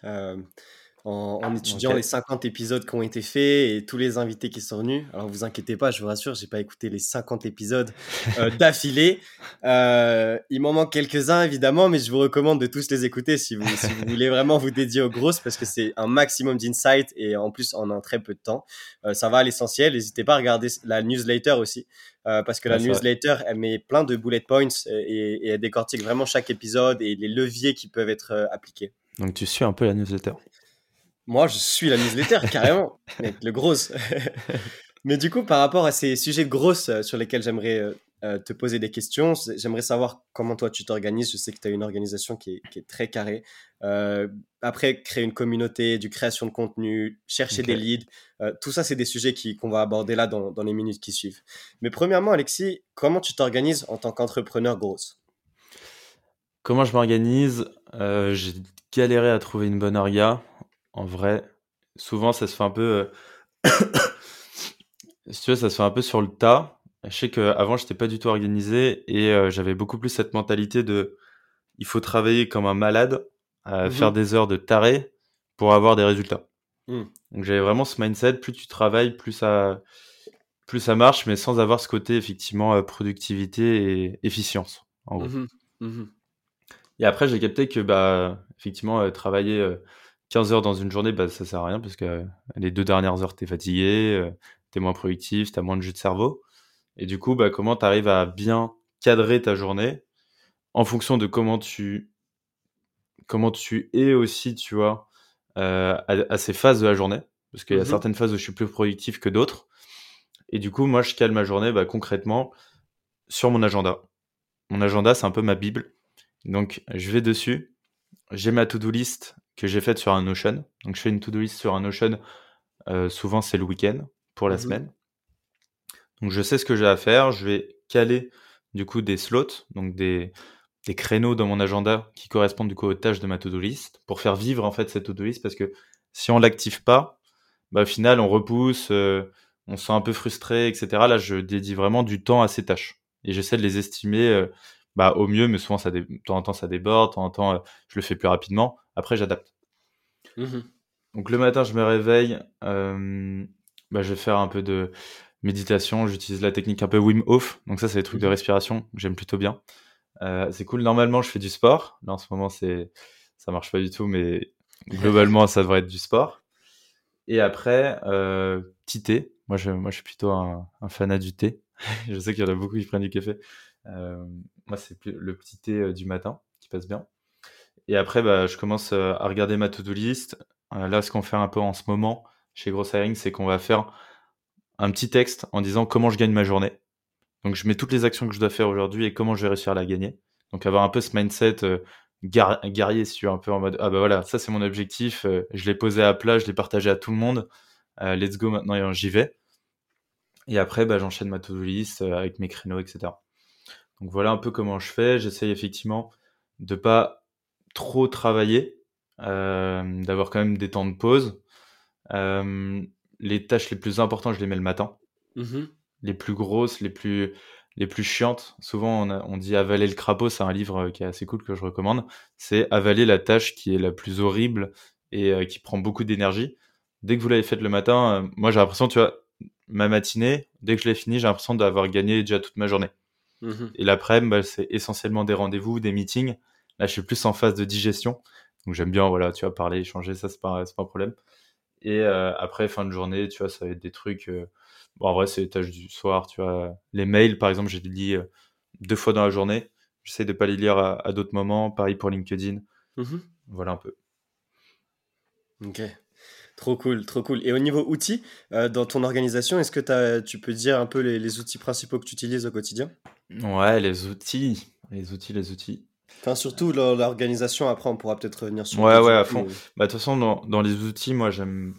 En, étudiant les 50 épisodes qui ont été faits et tous les invités qui sont venus. Alors vous inquiétez pas, je vous rassure, j'ai pas écouté les 50 épisodes euh, d'affilée. Euh, il m'en manque quelques-uns évidemment, mais je vous recommande de tous les écouter si vous, si vous voulez vraiment vous dédier aux grosses parce que c'est un maximum d'insight et en plus en un très peu de temps. Euh, ça va à l'essentiel. N'hésitez pas à regarder la newsletter aussi. parce que la newsletter, elle met plein de bullet points et, et elle décortique vraiment chaque épisode et les leviers qui peuvent être appliqués. Donc tu suis un peu la newsletter. Moi, je suis la newsletter, carrément. le gros. Mais du coup, par rapport à ces sujets grosses euh, sur lesquels j'aimerais euh, euh, te poser des questions, j'aimerais savoir comment toi tu t'organises. Je sais que tu as une organisation qui est, très carrée. après, créer une communauté, du création de contenu, chercher des leads, tout ça, c'est des sujets qu'on va aborder là dans, dans, les minutes qui suivent. Mais premièrement, Alexis, comment tu t'organises en tant qu'entrepreneur grosse? Comment je m'organise? J'ai galéré à trouver une bonne orga en vrai, souvent ça se fait un peu. Euh, si tu veux, ça se fait un peu sur le tas. Je sais qu'avant, j'étais pas du tout organisé et euh, j'avais beaucoup plus cette mentalité de il faut travailler comme un malade, mmh faire des heures de taré pour avoir des résultats. Mmh. Donc j'avais vraiment ce mindset plus tu travailles, plus ça, plus ça marche, mais sans avoir ce côté effectivement euh, productivité et efficience. En gros. Mmh et après, j'ai capté que bah, effectivement, travailler 15 heures dans une journée, bah, ça sert à rien parce que euh, les deux dernières heures, tu es fatigué, euh, tu es moins productif, tu as moins de jus de cerveau. Et du coup, bah, comment tu arrives à bien cadrer ta journée en fonction de comment tu, comment tu es aussi, tu vois, euh, à, ces phases de la journée? Parce qu'il y a mmh certaines phases où je suis plus productif que d'autres. Et du coup, moi, je cale ma journée bah, concrètement sur mon agenda. Mon agenda, c'est un peu ma Bible. Donc, je vais dessus. J'ai ma to-do list que j'ai faite sur un Notion. Donc je fais une to-do list sur un Notion. Euh, souvent c'est le week-end pour la mmh semaine. Donc je sais ce que j'ai à faire, je vais caler du coup des slots, donc des, des créneaux dans mon agenda qui correspondent du coup aux tâches de ma to-do list pour faire vivre en fait cette to-do list parce que si on l'active pas, bah, au final on repousse, euh, on se sent un peu frustré, etc. Là, je dédie vraiment du temps à ces tâches et j'essaie de les estimer euh, bah, au mieux, mais souvent ça de temps en temps ça déborde, de temps en temps euh, je le fais plus rapidement. Après, j'adapte. Mmh donc le matin, je me réveille, bah, je vais faire un peu de méditation, j'utilise la technique un peu Wim Hof, donc ça c'est des trucs de mmh respiration, j'aime plutôt bien. Euh, c'est cool. Normalement, je fais du sport. Là, en ce moment, c'est ça marche pas du tout, mais globalement, ça devrait être du sport. Et après, euh, petit thé. Moi, je, moi, je suis plutôt un, un fanat du thé. je sais qu'il y en a beaucoup qui prennent du café. Euh, moi, c'est le petit thé euh, du matin qui passe bien. Et après, bah, je commence euh, à regarder ma to-do list. là, ce qu'on fait un peu en ce moment chez Gross Hiring, c'est qu'on va faire un petit texte en disant comment je gagne ma journée. Donc je mets toutes les actions que je dois faire aujourd'hui et comment je vais réussir à la gagner. Donc avoir un peu ce mindset euh, guerrier, si tu veux, un peu en mode ah bah voilà, ça c'est mon objectif, euh, je l'ai posé à plat, je l'ai partagé à tout le monde, euh, let's go maintenant j'y vais. Et après bah, j'enchaîne ma to-do list avec mes créneaux, etc. Donc voilà un peu comment je fais. J'essaye effectivement de pas trop travailler, d'avoir quand même des temps de pause. les tâches les plus importantes, je les mets le matin. Mmh les plus grosses, les plus, les plus chiantes. Souvent, on, on dit avaler le crapaud, c'est un livre qui est assez cool que je recommande. C'est avaler la tâche qui est la plus horrible et euh, qui prend beaucoup d'énergie. Dès que vous l'avez faite le matin, euh, moi j'ai l'impression, tu vois, ma matinée, dès que je l'ai fini, j'ai l'impression d'avoir gagné déjà toute ma journée. Mmh et l'après-midi, bah, c'est essentiellement des rendez-vous, des meetings. Là, je suis plus en phase de digestion. Donc j'aime bien, voilà, tu vois, parler, échanger, ça, c'est pas, pas un problème. Et euh, après, fin de journée, tu vois, ça va être des trucs Bon, en vrai, c'est les tâches du soir, tu vois. Les mails, par exemple, j'ai lis euh, deux fois dans la journée. J'essaie de pas les lire à, d'autres moments. Pareil pour LinkedIn. Mmh voilà un peu. Ok. Trop cool, trop cool. Et au niveau outils, euh, dans ton organisation, est-ce que tu peux dire un peu les, outils principaux que tu utilises au quotidien? Ouais, les outils. Les outils, les outils. Enfin, surtout l'organisation, après, on pourra peut-être revenir sur Ouais, ouais, à fond. Bah, de toute façon, dans, dans les outils, moi, j'aime.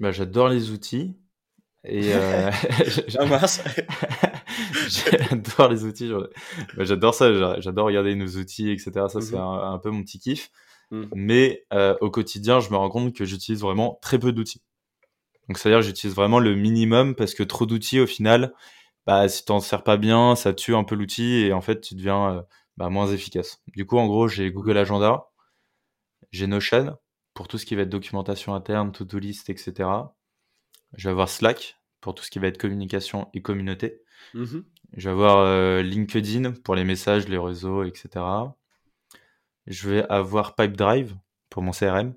Bah, j'adore les outils. Et euh, j'adore les outils. J'adore ça. J'adore regarder nos outils, etc. Ça, c'est mm-hmm. un, peu mon petit kiff. Mm. Mais euh, au quotidien, je me rends compte que j'utilise vraiment très peu d'outils. Donc, c'est-à-dire que j'utilise vraiment le minimum parce que trop d'outils, au final, bah, si t'en sers pas bien, ça tue un peu l'outil et en fait, tu deviens euh, bah, moins efficace. Du coup, en gros, j'ai Google Agenda, j'ai Notion pour tout ce qui va être documentation interne, to-do list, etc. Je vais avoir Slack pour tout ce qui va être communication et communauté. Mmh je vais avoir euh, LinkedIn pour les messages, les réseaux, etc. Je vais avoir Pipedrive pour mon CRM,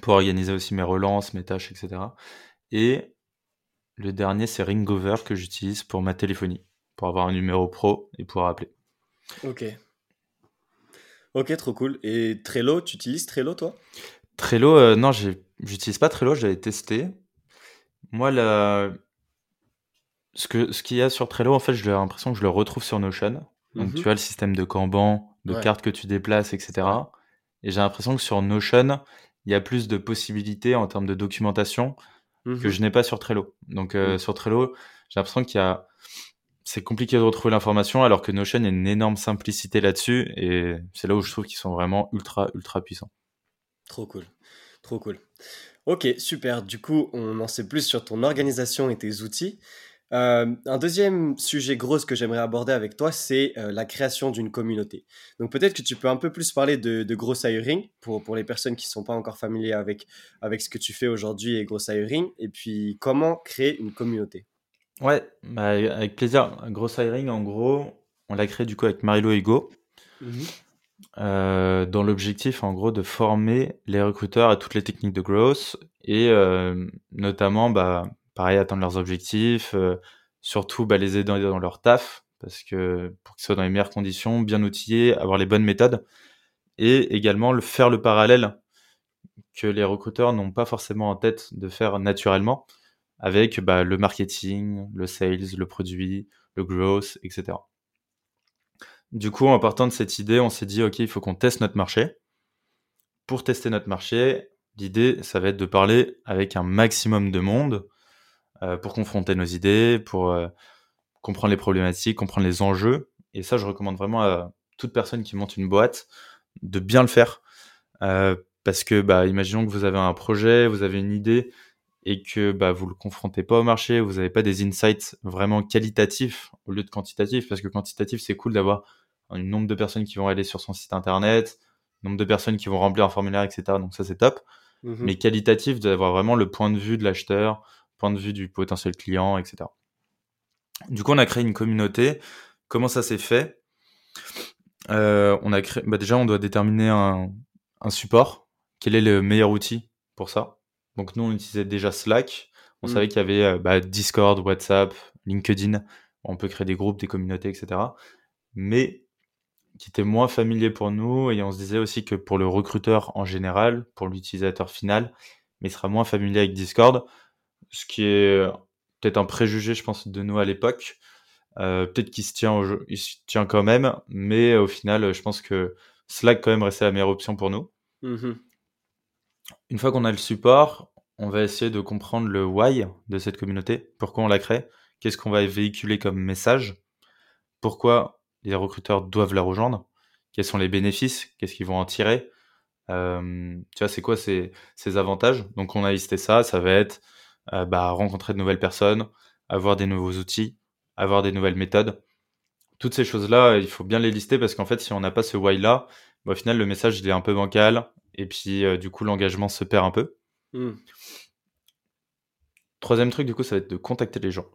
pour organiser aussi mes relances, mes tâches, etc. Et le dernier, c'est Ringover que j'utilise pour ma téléphonie, pour avoir un numéro pro et pouvoir appeler. Ok. Ok, trop cool. Et Trello, tu utilises Trello, toi? Trello, euh, non, j'utilise pas Trello, j'avais testé. Moi, ce que ce qu'il y a sur Trello, en fait, j'ai l'impression que je le retrouve sur Notion. Donc, tu mhm. as le système de Kanban, de cartes que tu déplaces, etc. Et j'ai l'impression que sur Notion, il y a plus de possibilités en termes de documentation que mhm. je n'ai pas sur Trello. Donc, euh, mhm. sur Trello, j'ai l'impression qu'il y a c'est compliqué de retrouver l'information alors que Notion, a une énorme simplicité là-dessus et c'est là où je trouve qu'ils sont vraiment ultra, ultra puissants. Trop cool. Trop cool. Ok, super. Du coup, on en sait plus sur ton organisation et tes outils. Euh, un deuxième sujet gros que j'aimerais aborder avec toi, c'est euh, la création d'une communauté. Donc peut-être que tu peux un peu plus parler de, de Gross Hiring pour, les personnes qui ne sont pas encore familiers avec, avec ce que tu fais aujourd'hui et Gross Hiring, et puis comment créer une communauté. Ouais, bah, avec plaisir. Gross Hiring, en gros, on l'a créé du coup avec Marilo Ego. Mmh euh, dans l'objectif en gros de former les recruteurs à toutes les techniques de growth et euh, notamment bah, pareil atteindre leurs objectifs, euh, surtout bah, les aider dans leur taf parce que pour qu'ils soient dans les meilleures conditions, bien outillés, avoir les bonnes méthodes et également le faire le parallèle que les recruteurs n'ont pas forcément en tête de faire naturellement avec bah, le marketing, le sales, le produit, le growth, etc. Du coup, en partant de cette idée, on s'est dit, OK, il faut qu'on teste notre marché. Pour tester notre marché, l'idée, ça va être de parler avec un maximum de monde, pour confronter nos idées, pour comprendre les problématiques, comprendre les enjeux. Et ça, je recommande vraiment à toute personne qui monte une boîte de bien le faire. parce que, bah, imaginons que vous avez un projet, vous avez une idée et que bah, vous le confrontez pas au marché, vous n'avez pas des insights vraiment qualitatifs au lieu de quantitatifs, parce que quantitatif, c'est cool d'avoir un nombre de personnes qui vont aller sur son site internet, nombre de personnes qui vont remplir un formulaire, etc. Donc ça, c'est top. Mmh Mais qualitatif, d'avoir vraiment le point de vue de l'acheteur, point de vue du potentiel client, etc. Du coup, on a créé une communauté. Comment ça s'est fait? Euh, On a créé. Bah, déjà, on doit déterminer un, support. Quel est le meilleur outil pour ça? Donc nous, on utilisait déjà Slack. On mmh. savait qu'il y avait euh, bah, Discord, WhatsApp, LinkedIn. On peut créer des groupes, des communautés, etc. Mais qui était moins familier pour nous et on se disait aussi que pour le recruteur en général, pour l'utilisateur final, mais il sera moins familier avec Discord, ce qui est peut-être un préjugé, je pense, de nous à l'époque. Euh, peut-être qu'il se tient au jeu, il se tient quand même, mais au final, je pense que Slack quand même restait la meilleure option pour nous. Mmh Une fois qu'on a le support, on va essayer de comprendre le why de cette communauté, pourquoi on la crée, qu'est-ce qu'on va véhiculer comme message, pourquoi les recruteurs doivent la rejoindre, quels sont les bénéfices, qu'est-ce qu'ils vont en tirer, euh, tu vois, c'est quoi ces, avantages? Donc on a listé ça, ça va être euh, bah, rencontrer de nouvelles personnes, avoir des nouveaux outils, avoir des nouvelles méthodes. Toutes ces choses-là, il faut bien les lister parce qu'en fait, si on n'a pas ce why-là, bah, au final, le message, il est un peu bancal et puis euh, du coup, l'engagement se perd un peu. Mmh. Troisième truc, du coup, ça va être de contacter les gens.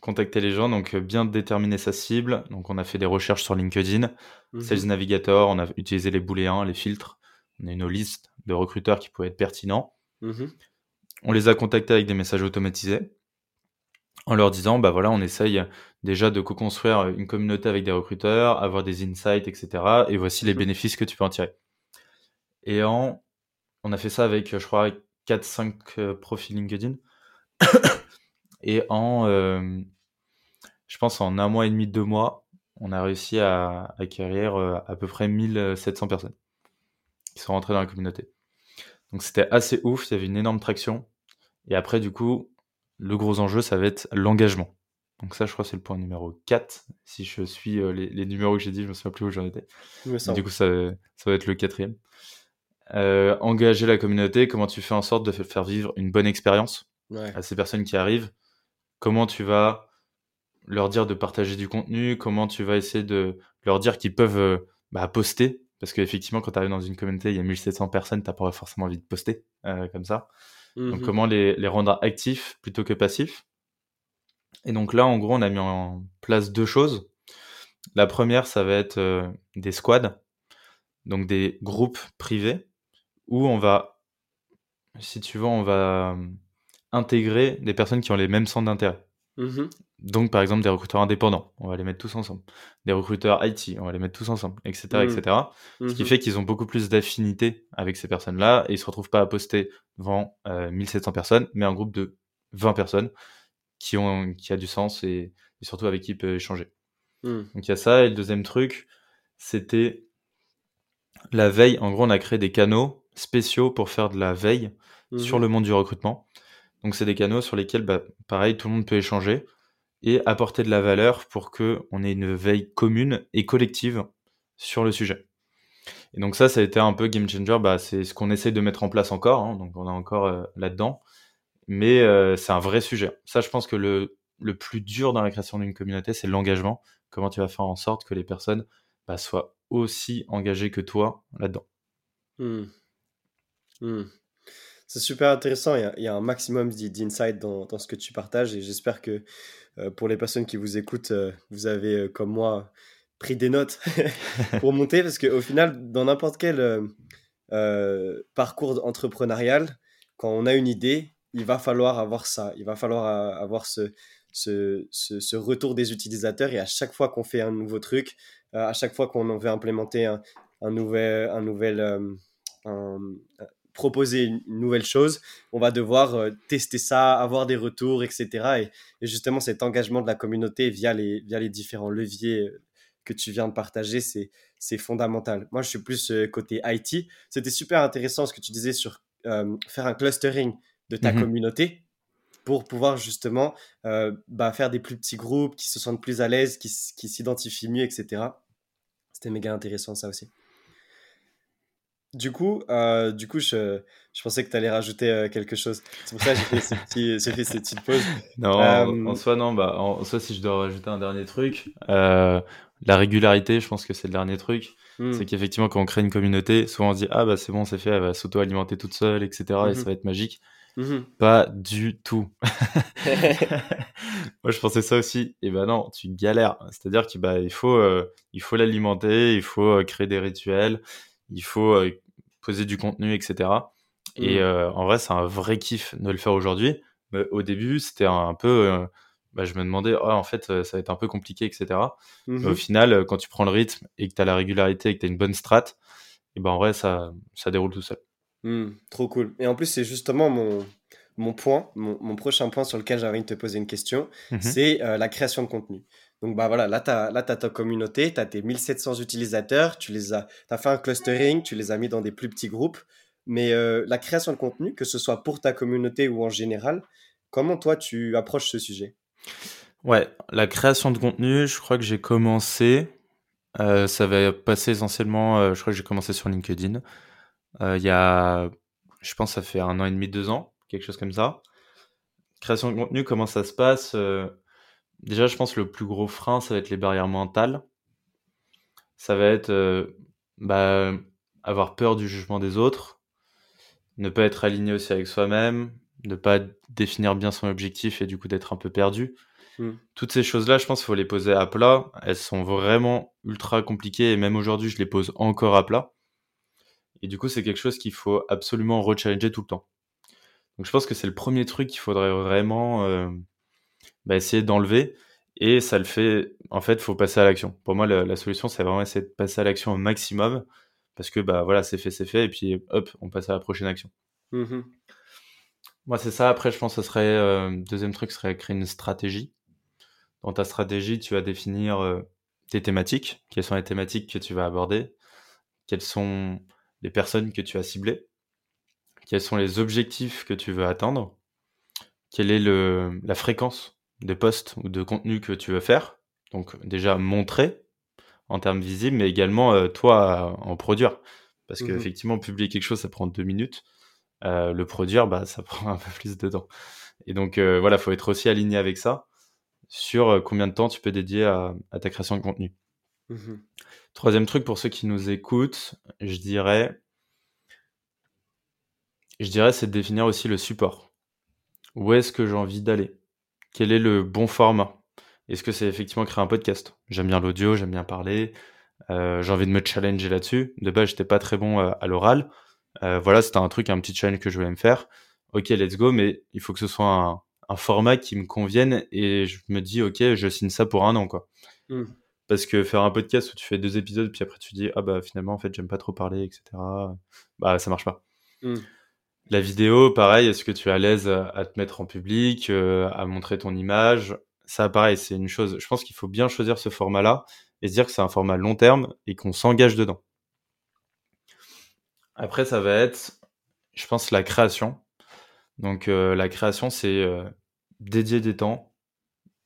Contacter les gens, donc bien déterminer sa cible. Donc, on a fait des recherches sur LinkedIn, mmh Sales Navigator, on a utilisé les booléens, les filtres. On a une liste de recruteurs qui pouvaient être pertinents. Mmh on les a contactés avec des messages automatisés en leur disant bah voilà on essaye déjà de co-construire une communauté avec des recruteurs avoir des insights etc et voici les bénéfices que tu peux en tirer et en on a fait ça avec je crois 4 5 euh, profils LinkedIn et en euh, je pense en un mois et demi deux mois on a réussi à acquérir euh, à peu près 1700 personnes qui sont rentrées dans la communauté donc c'était assez ouf, il y avait une énorme traction. Et après, du coup, le gros enjeu, ça va être l'engagement. Donc ça, je crois, c'est le point numéro 4. Si je suis euh, les, numéros que j'ai dit, je me souviens plus où j'en étais. Du coup, ça, ça, va être le quatrième. Euh, engager la communauté, comment tu fais en sorte de faire vivre une bonne expérience à ces personnes qui arrivent. Comment tu vas leur dire de partager du contenu Comment tu vas essayer de leur dire qu'ils peuvent euh, bah, poster. Parce qu'effectivement, quand tu arrives dans une communauté, il y a 1700 personnes, tu pas forcément envie de poster euh, comme ça. Donc, mmh comment les, les, rendre actifs plutôt que passifs. Et donc là, en gros, on a mis en place deux choses. La première, ça va être euh, des squads, donc des groupes privés, où on va, si tu veux, on va euh, intégrer des personnes qui ont les mêmes centres d'intérêt. Mmh donc, par exemple, des recruteurs indépendants, on va les mettre tous ensemble. Des recruteurs IT, on va les mettre tous ensemble, etc. etc. Mmh. Ce qui mmh fait qu'ils ont beaucoup plus d'affinité avec ces personnes-là et ils se retrouvent pas à poster devant 1700 euh, personnes, mais un groupe de 20 personnes qui, ont, qui a du sens et, surtout avec qui il peut échanger. Donc, il y a ça. Et le deuxième truc, c'était la veille. En gros, on a créé des canaux spéciaux pour faire de la veille sur le monde du recrutement. Donc, c'est des canaux sur lesquels, bah, pareil, tout le monde peut échanger et apporter de la valeur pour que on ait une veille commune et collective sur le sujet. Et donc ça, ça a été un peu game changer. Bah, c'est ce qu'on essaie de mettre en place encore. Hein, donc on est encore euh, là-dedans, mais euh, c'est un vrai sujet. Ça, je pense que le, le plus dur dans la création d'une communauté, c'est l'engagement. Comment tu vas faire en sorte que les personnes bah, soient aussi engagées que toi là-dedans. Mmh. Mmh. C'est super intéressant. Il y, a, un maximum d'insight dans, ce que tu partages et j'espère que euh, pour les personnes qui vous écoutent, euh, vous avez, euh, comme moi, pris des notes pour monter parce qu'au final, dans n'importe quel parcours entrepreneurial, quand on a une idée, il va falloir avoir ça. Il va falloir avoir ce, retour des utilisateurs et à chaque fois qu'on fait un nouveau truc, à chaque fois qu'on veut implémenter un nouvel, un nouvel proposer une, nouvelle chose, on va devoir euh, tester ça, avoir des retours, etc. Et, justement, cet engagement de la communauté via les, via les différents leviers euh, que tu viens de partager, c'est, c'est fondamental. Moi, je suis plus euh, côté IT. C'était super intéressant ce que tu disais sur faire un clustering de ta mhm. communauté. pour pouvoir justement euh, bah, faire des plus petits groupes qui se sentent plus à l'aise, qui, qui s'identifient mieux, etc. C'était méga intéressant ça aussi. Du coup, euh, du coup je, je pensais que tu allais rajouter euh, quelque chose. C'est pour ça que j'ai fait, ces fait cette petite pause. Non, en soi, non. Bah, en soi, si je dois rajouter un dernier truc, la régularité, je pense que c'est le dernier truc. Hmm. C'est qu'effectivement, quand on crée une communauté, souvent on se dit Ah, bah c'est bon, c'est fait, elle va s'auto-alimenter toute seule, etc. Et ça va être magique. Mhm. Pas du tout. Moi, je pensais ça aussi. Et ben non, tu galères. C'est-à-dire qu'il bah, il faut, euh, il faut l'alimenter, il faut euh, créer des rituels, il faut euh, poser du contenu, etc. Et mhm. en vrai, c'est un vrai kiff de le faire aujourd'hui. Mais au début, c'était un, peu. Bah, je me demandais, oh, en fait, ça va être un peu compliqué, etc. Mais au final, quand tu prends le rythme et que tu as la régularité et que tu as une bonne strat, et ben en vrai, ça, ça déroule tout seul. Mmh, trop cool. Et en plus, c'est justement mon, mon point, mon, prochain point sur lequel j'ai envie de te poser une question, mmh c'est euh, la création de contenu. Donc bah voilà, là tu as, ta communauté, tu as tes 1700 utilisateurs, tu les as, as fait un clustering, tu les as mis dans des plus petits groupes. Mais euh, la création de contenu, que ce soit pour ta communauté ou en général, comment toi tu approches ce sujet? Ouais, la création de contenu, je crois que j'ai commencé, euh, ça va passer essentiellement, je crois que j'ai commencé sur LinkedIn. Euh, il y a, je pense, ça fait un an et demi, deux ans, quelque chose comme ça. Création de contenu, comment ça se passe euh, Déjà, je pense que le plus gros frein, ça va être les barrières mentales. Ça va être euh, bah, avoir peur du jugement des autres, ne pas être aligné aussi avec soi-même, ne pas définir bien son objectif et du coup d'être un peu perdu. Hmm. Toutes ces choses-là, je pense qu'il faut les poser à plat. Elles sont vraiment ultra compliquées et même aujourd'hui, je les pose encore à plat. Et du coup, c'est quelque chose qu'il faut absolument rechallenger tout le temps. Donc je pense que c'est le premier truc qu'il faudrait vraiment euh, bah, essayer d'enlever. Et ça le fait, en fait, il faut passer à l'action. Pour moi, la, solution, c'est vraiment essayer de passer à l'action au maximum. Parce que bah voilà, c'est fait, c'est fait. Et puis hop, on passe à la prochaine action. Mmh moi, c'est ça. Après, je pense que ce serait. Euh, deuxième truc serait créer une stratégie. Dans ta stratégie, tu vas définir euh, tes thématiques. Quelles sont les thématiques que tu vas aborder? Quelles sont les personnes que tu as ciblées, quels sont les objectifs que tu veux atteindre, quelle est le, la fréquence de posts ou de contenu que tu veux faire. Donc déjà montrer en termes visibles, mais également euh, toi en produire. Parce que mmh qu'effectivement, publier quelque chose, ça prend deux minutes. Euh, le produire, bah, ça prend un peu plus de temps. Et donc euh, voilà, il faut être aussi aligné avec ça sur combien de temps tu peux dédier à, ta création de contenu. Mmh Troisième truc pour ceux qui nous écoutent, je dirais, je dirais, c'est de définir aussi le support. Où est-ce que j'ai envie d'aller? Quel est le bon format? Est-ce que c'est effectivement créer un podcast? J'aime bien l'audio, j'aime bien parler. Euh, j'ai envie de me challenger là-dessus. De base, j'étais pas très bon euh, à l'oral. Euh, voilà, c'était un truc, un petit challenge que je voulais me faire. Ok, let's go, mais il faut que ce soit un, format qui me convienne et je me dis, ok, je signe ça pour un an, quoi. Mmh. Parce que faire un podcast où tu fais deux épisodes, puis après tu dis, ah bah finalement, en fait, j'aime pas trop parler, etc., bah ça marche pas. Hmm. La vidéo, pareil, est-ce que tu es à l'aise à te mettre en public, euh, à montrer ton image? Ça, pareil, c'est une chose. Je pense qu'il faut bien choisir ce format-là et se dire que c'est un format long terme et qu'on s'engage dedans. Après, ça va être, je pense, la création. Donc, euh, la création, c'est euh, dédier des temps.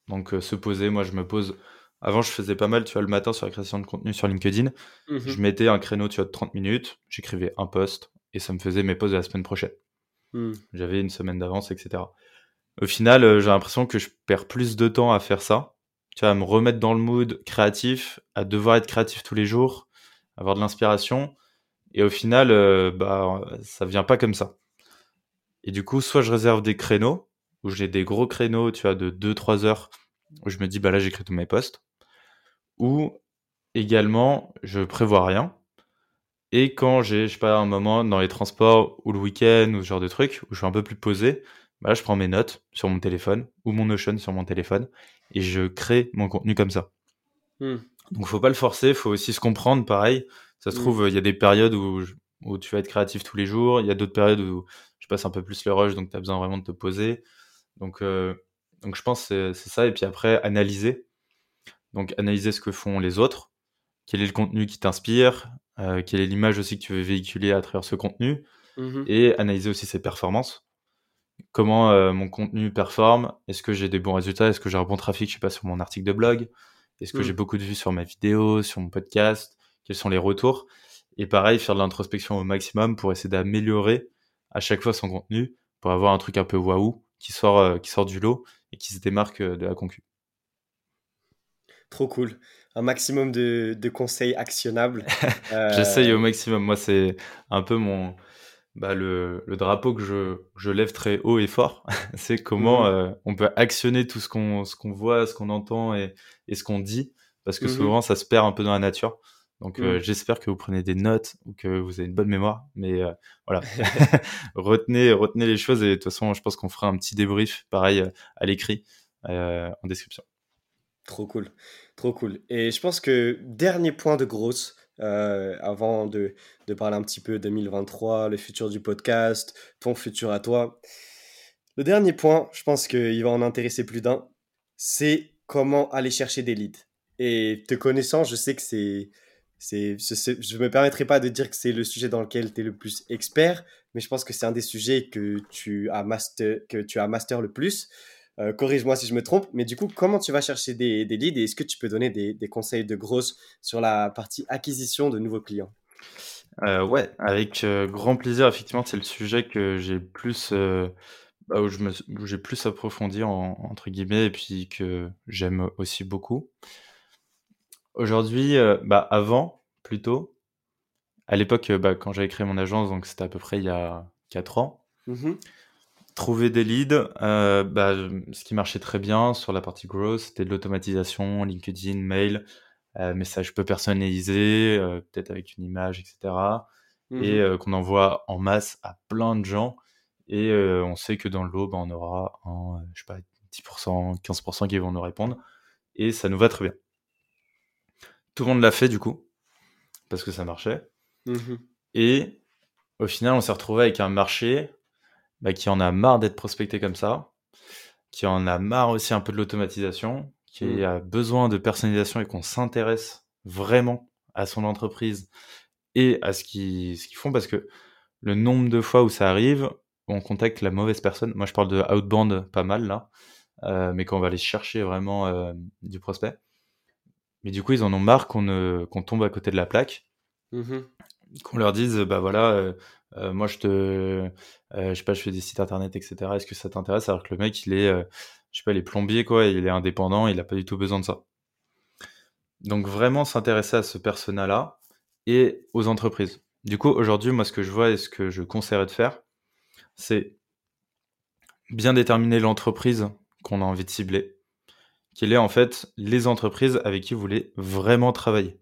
Donc, se poser. Moi, je me pose avant, je faisais pas mal, tu vois, le matin sur la création de contenu sur LinkedIn. Mhm. Je mettais un créneau, tu vois, de 30 minutes, j'écrivais un post et ça me faisait mes posts de la semaine prochaine. Hmm. J'avais une semaine d'avance, etc. Au final, euh, j'ai l'impression que je perds plus de temps à faire ça, tu vois, à me remettre dans le mood créatif, à devoir être créatif tous les jours, avoir de l'inspiration. Et au final, euh, bah, ça vient pas comme ça. Et du coup, soit je réserve des créneaux, où j'ai des gros créneaux, tu vois, de 2-3 heures, où je me dis, bah là, j'écris tous mes posts ou également je prévois rien. Et quand j'ai, je sais pas, un moment dans les transports ou le week-end ou ce genre de truc où je suis un peu plus posé, bah je prends mes notes sur mon téléphone ou mon Notion sur mon téléphone et je crée mon contenu comme ça. Hmm. Donc faut pas le forcer, faut aussi se comprendre. Pareil, ça se hmm. trouve, il y a des périodes où, où tu vas être créatif tous les jours, il y a d'autres périodes où je passe un peu plus le rush, donc tu as besoin vraiment de te poser. Donc, euh, donc je pense que c'est ça. Et puis après, analyser. Donc analyser ce que font les autres, quel est le contenu qui t'inspire, euh, quelle est l'image aussi que tu veux véhiculer à travers ce contenu, mmh et analyser aussi ses performances. comment mon contenu performe, est-ce que j'ai des bons résultats, est-ce que j'ai un bon trafic, je sais pas, sur mon article de blog, est-ce que j'ai Mmh. beaucoup de vues sur ma vidéo, sur mon podcast, quels sont les retours? Et pareil, faire de l'introspection au maximum pour essayer d'améliorer à chaque fois son contenu pour avoir un truc un peu waouh qui sort, euh, qui sort du lot et qui se démarque euh, de la concu. Trop cool. Un maximum de, de conseils actionnables. J'essaye Euh, au maximum. Moi, c'est un peu mon, bah, le, le drapeau que je, je lève très haut et fort. c'est comment mhm, euh, on peut actionner tout ce qu'on ce qu'on voit, ce qu'on entend et, et ce qu'on dit. Parce que mhm, souvent, ça se perd un peu dans la nature. Donc, euh, mhm. j'espère que vous prenez des notes ou que vous avez une bonne mémoire. Mais voilà, retenez, retenez les choses. Et de toute façon, je pense qu'on fera un petit débrief, pareil, à l'écrit, en description. Trop cool. Trop cool. Et je pense que dernier point de grosse, euh, avant de, de parler un petit peu 2023, le futur du podcast, ton futur à toi. Le dernier point, je pense qu'il va en intéresser plus d'un, c'est comment aller chercher des leads. Et te connaissant, je sais que c'est, c'est, je je me permettrai pas de dire que c'est le sujet dans lequel tu es le plus expert, mais je pense que c'est un des sujets que tu as master, que tu as master le plus. Euh, corrige-moi si je me trompe, mais du coup, comment tu vas chercher des, des leads et est-ce que tu peux donner des, des conseils de grosse sur la partie acquisition de nouveaux clients? Euh, ouais, avec euh, grand plaisir. Effectivement, c'est le sujet que j'ai plus, euh, bah, où j'ai plus approfondi en- entre guillemets, et puis que j'aime aussi beaucoup. Aujourd'hui, bah, avant, plutôt, à l'époque, bah, quand j'avais créé mon agence, donc c'était à peu près il y a 4 ans, Mhm, trouver des leads, euh, bah, ce qui marchait très bien sur la partie growth, c'était de l'automatisation, LinkedIn, mail, euh, message peu personnalisé, euh, peut-être avec une image, etc. et mhm, qu'on envoie en masse à plein de gens. Et on sait que dans le lot, bah, on aura un, je sais pas, 10%, 15% qui vont nous répondre. Et ça nous va très bien. Tout le monde l'a fait du coup, parce que ça marchait. mhm, Et au final, on s'est retrouvé avec un marché bah, qui en a marre d'être prospecté comme ça, qui en a marre aussi un peu de l'automatisation, qui mhm, a besoin de personnalisation et qu'on s'intéresse vraiment à son entreprise et à ce qu'ils font parce que le nombre de fois où ça arrive, on contacte la mauvaise personne. Moi, je parle de outbound pas mal là, euh, mais quand on va aller chercher vraiment euh, du prospect. Mais du coup, ils en ont marre qu'on tombe à côté de la plaque, mhm. qu'on leur dise, bah voilà, euh, moi je te, euh, je sais pas, je fais des sites internet, etc. Est-ce que ça t'intéresse? Alors que le mec, il est, euh, je sais pas, il est plombier quoi, il est indépendant, il a pas du tout besoin de ça. Donc vraiment s'intéresser à ce persona-là et aux entreprises. Du coup, aujourd'hui, moi, ce que je vois et ce que je conseillerais de faire, c'est bien déterminer l'entreprise qu'on a envie de cibler, quelles est en fait les entreprises avec qui vous voulez vraiment travailler.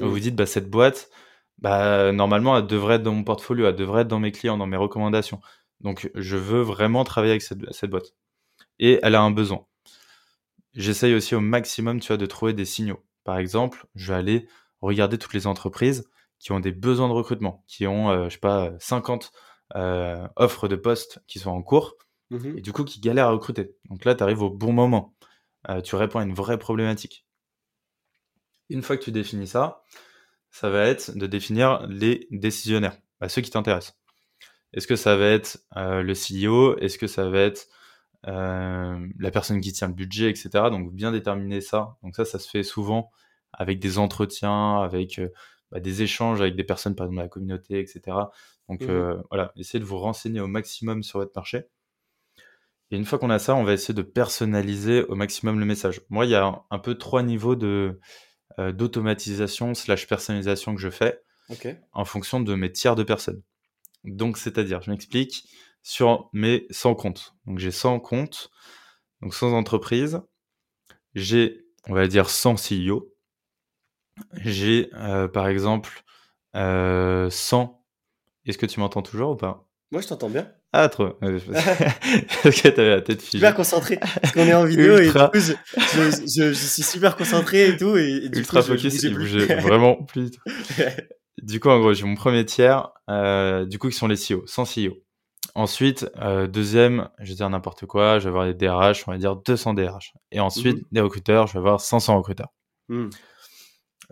Vous vous Mm. dites, bah, cette boîte, bah, normalement, elle devrait être dans mon portfolio, elle devrait être dans mes clients, dans mes recommandations. Donc, je veux vraiment travailler avec cette, cette boîte. Et elle a un besoin. J'essaye aussi au maximum, tu vois, de trouver des signaux. Par exemple, je vais aller regarder toutes les entreprises qui ont des besoins de recrutement, qui ont, euh, je sais pas, 50 euh, offres de postes qui sont en cours Mhm. et du coup qui galèrent à recruter. Donc là, tu arrives au bon moment. Euh, tu réponds à une vraie problématique. Une fois que tu définis ça, ça va être de définir les décisionnaires, bah, ceux qui t'intéressent. Est-ce que ça va être euh, le CEO Est-ce que ça va être euh, la personne qui tient le budget, etc. Donc bien déterminer ça. Donc ça, ça se fait souvent avec des entretiens, avec euh, bah, des échanges avec des personnes, par exemple, de la communauté, etc. Donc euh, voilà, essayez de vous renseigner au maximum sur votre marché. Et une fois qu'on a ça, on va essayer de personnaliser au maximum le message. Moi, il y a un, un peu trois niveaux de euh, d'automatisation slash personnalisation que je fais en fonction de mes tiers de personnes. Donc, c'est-à-dire, je m'explique, sur mes 100 comptes. Donc, j'ai 100 comptes, donc 100 entreprises. J'ai, on va dire, 100 CEO. J'ai, euh, par exemple, euh, 100. Est-ce que tu m'entends toujours ou pas? Moi, je t'entends bien. Ah, trop. Parce que t'avais la tête figée. Super concentré. Parce qu'on est en vidéo Ultra. et du coup, je, je, je- je suis super concentré et tout. Et, et du Ultra coup, focus, il bougeait vraiment plus. du coup, en gros, j'ai mon premier tiers, euh, du coup, qui sont les CEO, 100 CEO. Ensuite, euh, deuxième, je vais dire n'importe quoi, je vais avoir les DRH, on va dire 200 DRH. Et ensuite, Mhm. des recruteurs, je vais avoir 500 recruteurs. Mm.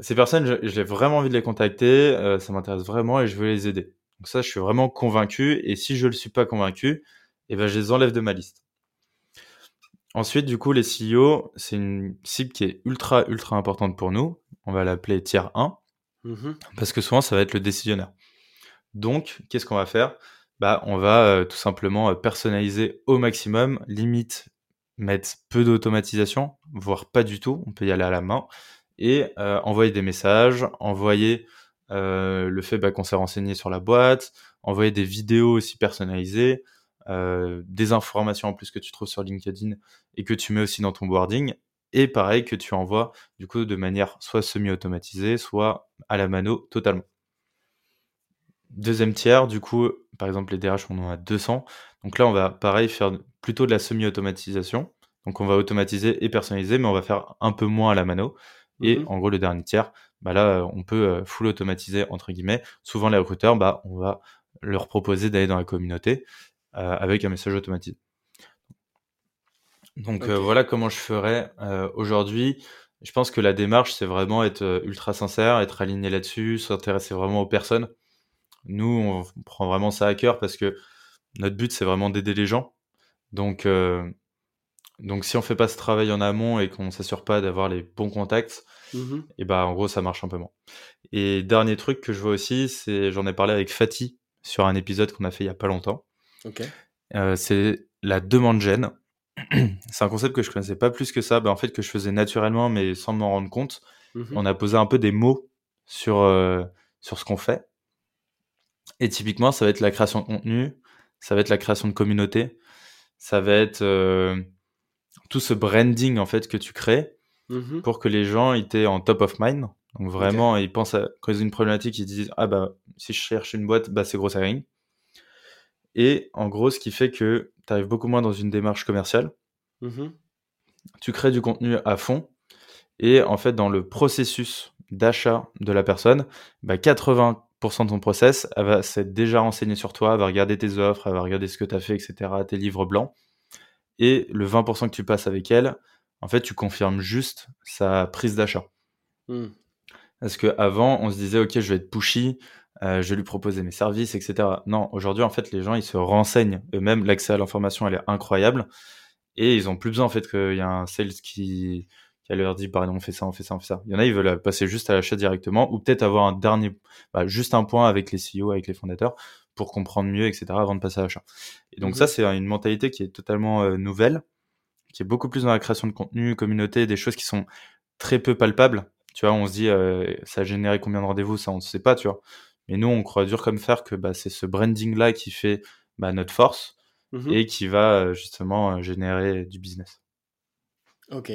Ces personnes, j'ai vraiment envie de les contacter, euh, ça m'intéresse vraiment et je veux les aider. Donc ça, je suis vraiment convaincu. Et si je ne le suis pas convaincu, et ben je les enlève de ma liste. Ensuite, du coup, les CEO, c'est une cible qui est ultra, ultra importante pour nous. On va l'appeler tiers 1, Mhm. parce que souvent, ça va être le décisionnaire. Donc, qu'est-ce qu'on va faire? Bah, On va euh, tout simplement euh, personnaliser au maximum, limite mettre peu d'automatisation, voire pas du tout, on peut y aller à la main, et euh, envoyer des messages, envoyer le fait bah, qu'on s'est renseigné sur la boîte, envoyer des vidéos aussi personnalisées, euh, des informations en plus que tu trouves sur LinkedIn et que tu mets aussi dans ton boarding, et pareil que tu envoies du coup de manière soit semi-automatisée, soit à la mano totalement. Deuxième tiers, du coup, par exemple les DRH on en a 200, donc là on va pareil faire plutôt de la semi-automatisation, donc on va automatiser et personnaliser, mais on va faire un peu moins à la mano, et Mhm. en gros le dernier tiers, bah là on peut euh, full automatiser entre guillemets, souvent les recruteurs, bah on va leur proposer d'aller dans la communauté euh, avec un message automatisé. Donc euh, voilà comment je ferais euh, aujourd'hui. Je pense que la démarche, c'est vraiment être ultra sincère, être aligné là-dessus, s'intéresser vraiment aux personnes. Nous, on prend vraiment ça à cœur parce que notre but, c'est vraiment d'aider les gens. Donc, donc si on fait pas ce travail en amont et qu'on s'assure pas d'avoir les bons contacts, Mhm. et bah en gros, ça marche un peu moins. Et dernier truc que je vois aussi, c'est j'en ai parlé avec Fatih sur un épisode qu'on a fait il y a pas longtemps. Ok. Euh, c'est la demande gène. c'est un concept que je connaissais pas plus que ça, bah, en fait que je faisais naturellement mais sans m'en rendre compte. Mhm. On a posé un peu des mots sur euh, sur ce qu'on fait. Et typiquement, ça va être la création de contenu, ça va être la création de communauté, ça va être euh, tout ce branding en fait que tu crées Mhm. pour que les gens ils étaient en top of mind. Donc vraiment, ils pensent à quand ils ont une problématique, ils disent ah bah si je cherche une boîte, bah c'est gros hiring. Et en gros, ce qui fait que tu arrives beaucoup moins dans une démarche commerciale. Mhm. Tu crées du contenu à fond et en fait dans le processus d'achat de la personne, bah 80% de ton process, elle va s'être déjà renseignée sur toi, elle va regarder tes offres, elle va regarder ce que tu as fait, etc., tes livres blancs. Et le 20% que tu passes avec elle, en fait, tu confirmes juste sa prise d'achat. Mhm. Parce qu'avant, on se disait, OK, je vais être pushy, euh, je vais lui proposer mes services, etc. Non, aujourd'hui, en fait, les gens, ils se renseignent eux-mêmes. L'accès à l'information, elle est incroyable. Et ils ont plus besoin, en fait, qu'il y a un sales qui, qui leur dit, par exemple, on fait ça, on fait ça, on fait ça. Il y en a, ils veulent passer juste à l'achat directement, ou peut-être avoir un dernier, bah, juste un point avec les CEO, avec les fondateurs, pour comprendre mieux, etc., avant de passer à l'achat. Et donc, ça, c'est une mentalité qui est totalement euh, nouvelle, qui est beaucoup plus dans la création de contenu, communauté, des choses qui sont très peu palpables. Tu vois, on se dit, euh, ça a généré combien de rendez-vous, ça, on ne sait pas, tu vois. Mais nous, on croit dur comme fer que bah, c'est ce branding-là qui fait bah, notre force Mhm. et qui va euh, justement générer du business. Ok.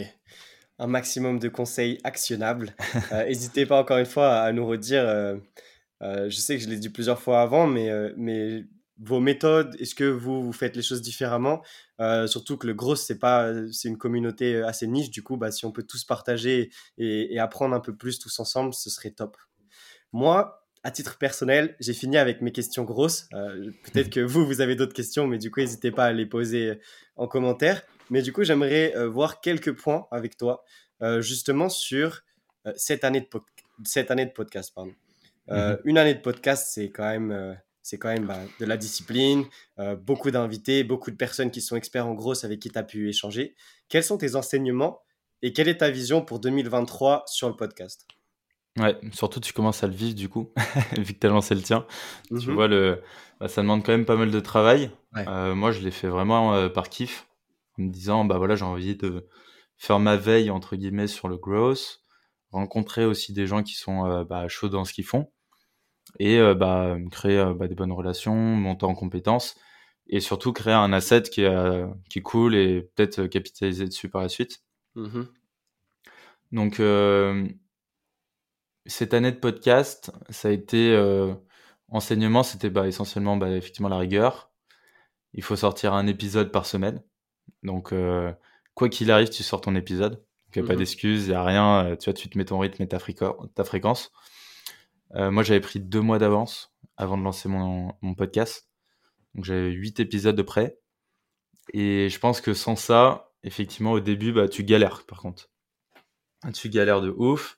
Un maximum de conseils actionnables. Euh, N'hésitez pas encore une fois à nous redire. euh, je sais que je l'ai dit plusieurs fois avant, mais, euh, mais vos méthodes, est-ce que vous, vous faites les choses différemment? Euh, Surtout que le gros, c'est une communauté assez niche. Du coup, bah, si on peut tous partager et, apprendre un peu plus tous ensemble, ce serait top. Moi, à titre personnel, j'ai fini avec mes questions grosses. Euh, Peut-être que vous, vous avez d'autres questions, mais du coup, n'hésitez pas à les poser en commentaire. Mais du coup, j'aimerais euh, voir quelques points avec toi, euh, justement sur euh, cette, année de cette année de podcast. Pardon. Euh, Mhm. Une année de podcast, c'est quand même, euh, c'est quand même bah, de la discipline, euh, beaucoup d'invités, beaucoup de personnes qui sont experts en gros avec qui tu as pu échanger. Quels sont tes enseignements et quelle est ta vision pour 2023 sur le podcast? Ouais, surtout tu commences à le vivre du coup, vu que tu as lancé le tien. Tu Mhm. vois, le, bah, ça demande quand même pas mal de travail. Ouais. Euh, moi, je l'ai fait vraiment euh, par kiff, en me disant, bah voilà, j'ai envie de faire ma veille, entre guillemets, sur le growth, rencontrer aussi des gens qui sont euh, bah, chauds dans ce qu'ils font, et euh, bah, créer euh, bah, des bonnes relations, monter en compétences, et surtout créer un asset qui est, euh, qui est cool et peut-être capitaliser dessus par la suite. Mhm. Donc, euh, cette année de podcast, ça a été euh, enseignement, c'était bah, essentiellement bah, effectivement la rigueur. Il faut sortir un épisode par semaine. Donc, euh, quoi qu'il arrive, tu sors ton épisode. Il n'y a pas Mhm. d'excuses, il n'y a rien. Tu vois, tu te mets ton rythme et ta fréquence. Euh, moi, j'avais pris deux mois d'avance avant de lancer mon, mon podcast. Donc, j'avais huit épisodes de près. Et je pense que sans ça, effectivement, au début, bah, tu galères par contre. Tu galères de ouf.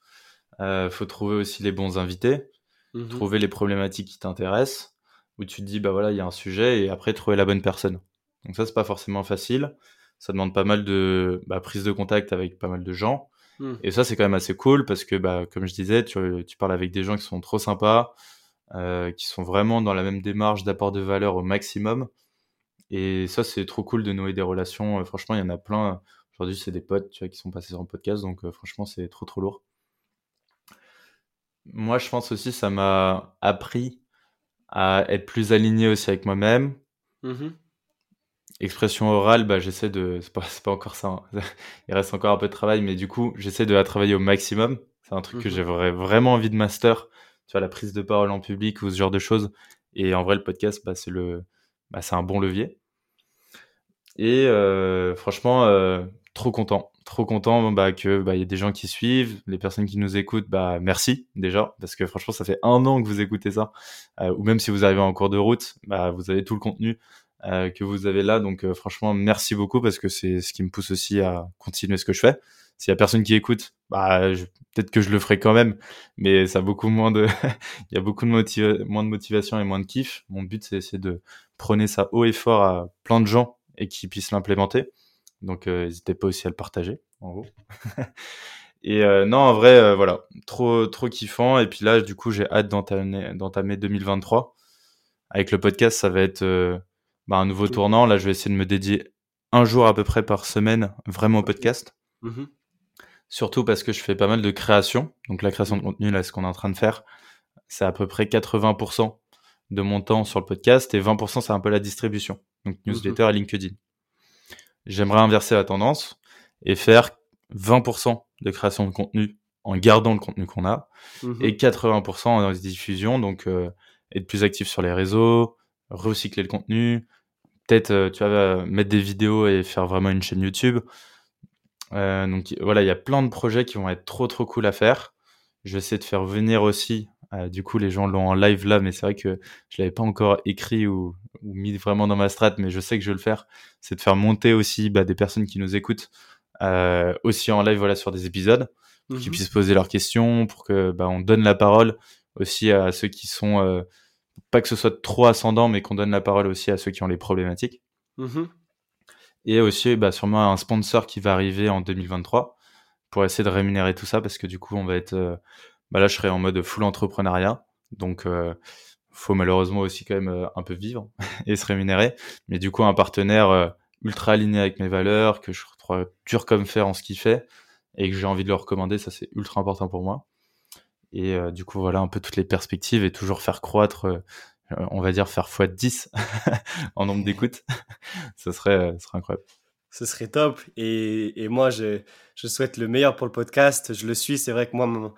Euh, faut trouver aussi les bons invités, Mhm. trouver les problématiques qui t'intéressent, où tu te dis, bah voilà, il y a un sujet, et après trouver la bonne personne. Donc ça, c'est pas forcément facile. Ça demande pas mal de bah, prise de contact avec pas mal de gens. Hmm. Et ça, c'est quand même assez cool parce que, bah, comme je disais, tu, tu parles avec des gens qui sont trop sympas, euh, qui sont vraiment dans la même démarche d'apport de valeur au maximum. Et ça, c'est trop cool de nouer des relations. Euh, franchement, il y en a plein. Aujourd'hui, c'est des potes tu vois, qui sont passés sur le podcast, donc euh, franchement, c'est trop trop lourd. Moi, je pense aussi, ça m'a appris à être plus aligné aussi avec moi-même. Mhm. Expression orale, bah, j'essaie de. C'est pas, pas encore ça. hein. Il reste encore un peu de travail, mais du coup, j'essaie de la travailler au maximum. C'est un truc que Mhm. j'aurais vraiment envie de master. Tu vois, la prise de parole en public ou ce genre de choses. Et en vrai, le podcast, bah, c'est le, bah, c'est un bon levier. Et euh, franchement, euh, trop content. Trop content bah, que bah, y ait des gens qui suivent, les personnes qui nous écoutent, bah, merci déjà, parce que franchement, ça fait un an que vous écoutez ça. Euh, ou même si vous arrivez en cours de route, bah, vous avez tout le contenu que vous avez là. Donc euh, franchement, merci beaucoup parce que c'est ce qui me pousse aussi à continuer ce que je fais. S'il y a personne qui écoute, bah, peut-être que je le ferai quand même, mais ça a beaucoup moins de, il y a beaucoup de motiva- moins de motivation et moins de kiff. Mon but, c'est essayer de prôner ça haut et fort à plein de gens et qu'ils puissent l'implémenter. Donc, euh, n'hésitez pas aussi à le partager, en gros. et euh, non, en vrai, euh, voilà, trop, trop kiffant. Et puis là, du coup, j'ai hâte d'entamer, d'entamer 2023. Avec le podcast, ça va être euh, bah, un nouveau tournant. Là, je vais essayer de me dédier un jour à peu près par semaine vraiment au podcast. Mhm. Surtout parce que je fais pas mal de création. Donc la création de contenu, là, ce qu'on est en train de faire, c'est à peu près 80% de mon temps sur le podcast et 20% c'est un peu la distribution. Donc newsletter et LinkedIn. J'aimerais inverser la tendance et faire 20% de création de contenu en gardant le contenu qu'on a Mhm. et 80% en diffusion, donc euh, être plus actif sur les réseaux, recycler le contenu, peut-être euh, tu vois euh, mettre des vidéos et faire vraiment une chaîne YouTube. Euh, donc voilà, il y a plein de projets qui vont être trop trop cool à faire. Je vais essayer de faire venir aussi. euh, du coup, les gens l'ont en live là, mais c'est vrai que je l'avais pas encore écrit ou, ou mis vraiment dans ma strat, mais je sais que je vais le faire. C'est de faire monter aussi bah, des personnes qui nous écoutent euh, aussi en live voilà sur des épisodes pour qu'ils Mhm. puissent poser leurs questions, pour que bah, on donne la parole aussi à ceux qui sont pas que ce soit trop ascendant, mais qu'on donne la parole aussi à ceux qui ont les problématiques. Mhm. Et aussi bah, sûrement un sponsor qui va arriver en 2023 pour essayer de rémunérer tout ça parce que du coup on va être euh, bah là je serai en mode full entrepreneuriat donc euh, faut malheureusement aussi quand même euh, un peu vivre et se rémunérer mais du coup un partenaire euh, ultra aligné avec mes valeurs que je trouve dur comme fer en ce qu'il fait et que j'ai envie de le recommander ça c'est ultra important pour moi et euh, du coup voilà un peu toutes les perspectives et toujours faire croître euh, on va dire faire x 10 en nombre d'écoutes ça serait, euh, ça serait incroyable Ce serait top. Et, moi, je, souhaite le meilleur pour le podcast. Je le suis. C'est vrai que moi,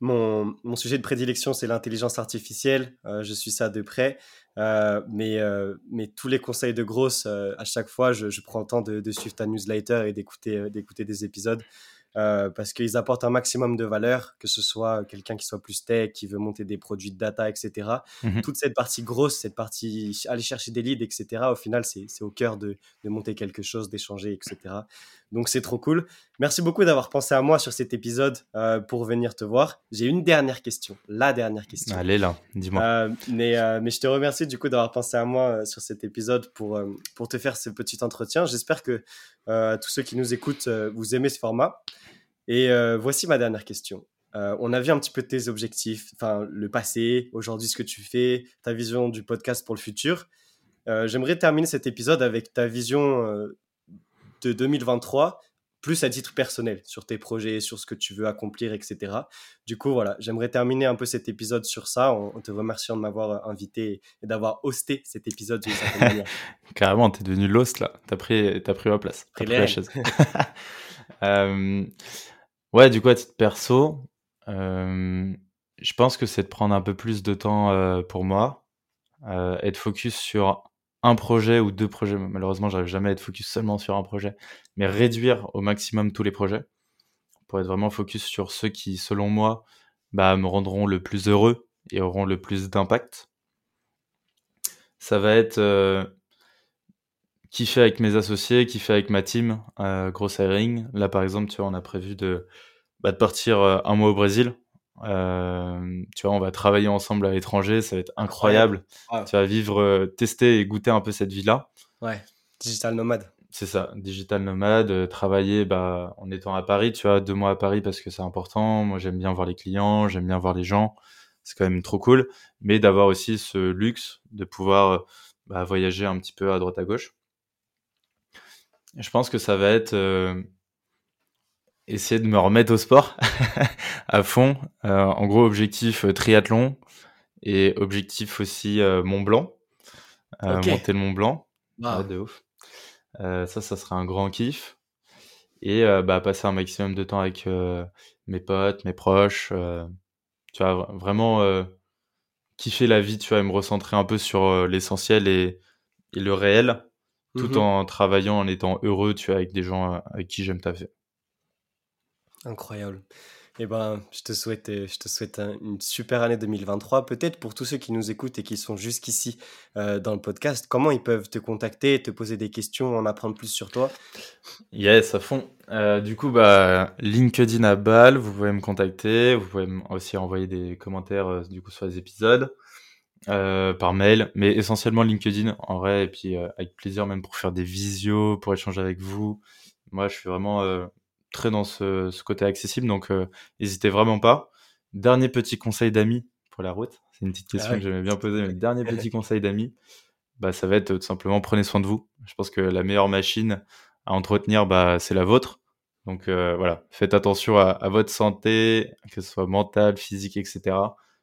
mon, sujet de prédilection, c'est l'intelligence artificielle. Euh, je suis ça de près. Euh, mais, euh, tous les conseils de grosse, euh, à chaque fois, je, prends le temps de, suivre ta newsletter et euh, d'écouter des épisodes. Euh, parce qu'ils apportent un maximum de valeur, que ce soit quelqu'un qui soit plus tech, qui veut monter des produits de data, etc. Mhm. Toute cette partie grosse, cette partie aller chercher des leads, etc. Au final, c'est au cœur de, de monter quelque chose, d'échanger, etc. Donc c'est trop cool. Merci beaucoup d'avoir pensé à moi sur cet épisode euh, pour venir te voir. J'ai une dernière question, la dernière question. allez là dis-moi Euh, mais, mais je te remercie du coup d'avoir pensé à moi sur cet épisode pour, pour te faire ce petit entretien. J'espère que tous ceux qui nous écoutent, vous aimez ce format. Et euh, voici ma dernière question. Euh, on a vu un petit peu tes objectifs, enfin le passé, aujourd'hui ce que tu fais, ta vision du podcast pour le futur. Euh, J'aimerais terminer cet épisode avec ta vision euh, de 2023, plus à titre personnel, sur tes projets, sur ce que tu veux accomplir, etc. Du coup, voilà, j'aimerais terminer un peu cet épisode sur ça, en, en te remerciant de m'avoir invité et d'avoir hosté cet épisode d'une certaine manière. Carrément, t'es devenu l'host là. T'as pris, t'as pris ma place. T'as Pris la chaise. Ouais, du coup, à titre perso, euh, je pense que c'est de prendre un peu plus de temps euh, pour moi, euh, être focus sur un projet ou deux projets. Malheureusement, j'arrive jamais à être focus seulement sur un projet, mais réduire au maximum tous les projets pour être vraiment focus sur ceux qui, selon moi, bah, me rendront le plus heureux et auront le plus d'impact. Ça va être kiffer avec mes associés, kiffer avec ma team, euh, hiring. Là, par exemple, tu vois, on a prévu de, bah, de partir euh, un mois au Brésil. Euh, tu vois, on va travailler ensemble à l'étranger, ça va être incroyable. Tu vas vivre, euh, tester et goûter un peu cette vie-là. Ouais. Digital nomade. C'est ça, digital nomade, travailler bah, en étant à Paris, tu vois, deux mois à Paris parce que c'est important. Moi, j'aime bien voir les clients, j'aime bien voir les gens. C'est quand même trop cool. Mais d'avoir aussi ce luxe de pouvoir bah, voyager un petit peu à droite à gauche. Je pense que ça va être euh, essayer de me remettre au sport à fond. en gros, objectif triathlon et objectif aussi Mont Blanc. Monter le Mont Blanc. de ouf. Euh, ça, ça serait un grand kiff. Et euh, bah, passer un maximum de temps avec euh, mes potes, mes proches. tu vois, vraiment kiffer la vie, tu vois, et me recentrer un peu sur l'essentiel et, le réel, tout mmh en travaillant, en étant heureux, tu vois, avec des gens avec qui j'aime taffer. Incroyable. Eh ben, je te souhaite, euh, je te souhaite une super année 2023. Peut-être pour tous ceux qui nous écoutent et qui sont jusqu'ici euh, dans le podcast, comment ils peuvent te contacter, te poser des questions, en apprendre plus sur toi? Yes, à fond. Euh, du coup, bah, LinkedIn à balle, vous pouvez me contacter. Vous pouvez aussi envoyer des commentaires du coup sur les épisodes. Par mail, mais essentiellement LinkedIn en vrai, et puis avec plaisir même pour faire des visios, pour échanger avec vous. Moi, je suis vraiment très dans ce, côté accessible, donc euh, n'hésitez vraiment pas. Dernier petit conseil d'amis pour la route, c'est une petite question ah que j'aimais bien poser, mais dernier petit conseil d'amis, bah, ça va être tout simplement prenez soin de vous. Je pense que la meilleure machine à entretenir, bah, c'est la vôtre. Donc euh, voilà, faites attention à, votre santé, que ce soit mentale, physique, etc.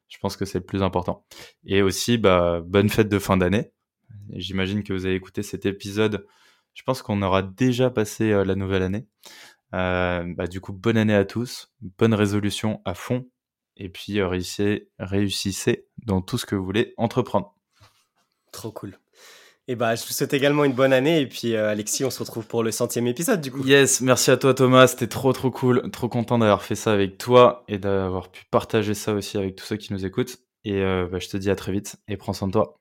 Je pense que c'est le plus important. Et aussi, bah, bonne fête de fin d'année. J'imagine que vous avez écouté cet épisode. Je pense qu'on aura déjà passé euh, la nouvelle année. Euh, bah, du coup, bonne année à tous, bonne résolution à fond, et puis euh, réussissez, réussissez dans tout ce que vous voulez entreprendre. Trop cool. Et bah, je vous souhaite également une bonne année. Et puis, euh, Alexis, on se retrouve pour le centième épisode, du coup. Yes, merci à toi, Thomas. C'était trop, trop cool. Trop content d'avoir fait ça avec toi et d'avoir pu partager ça aussi avec tous ceux qui nous écoutent. Et bah, je te dis à très vite et prends soin de toi.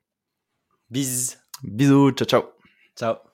Bis. Bisous. Ciao, ciao. Ciao.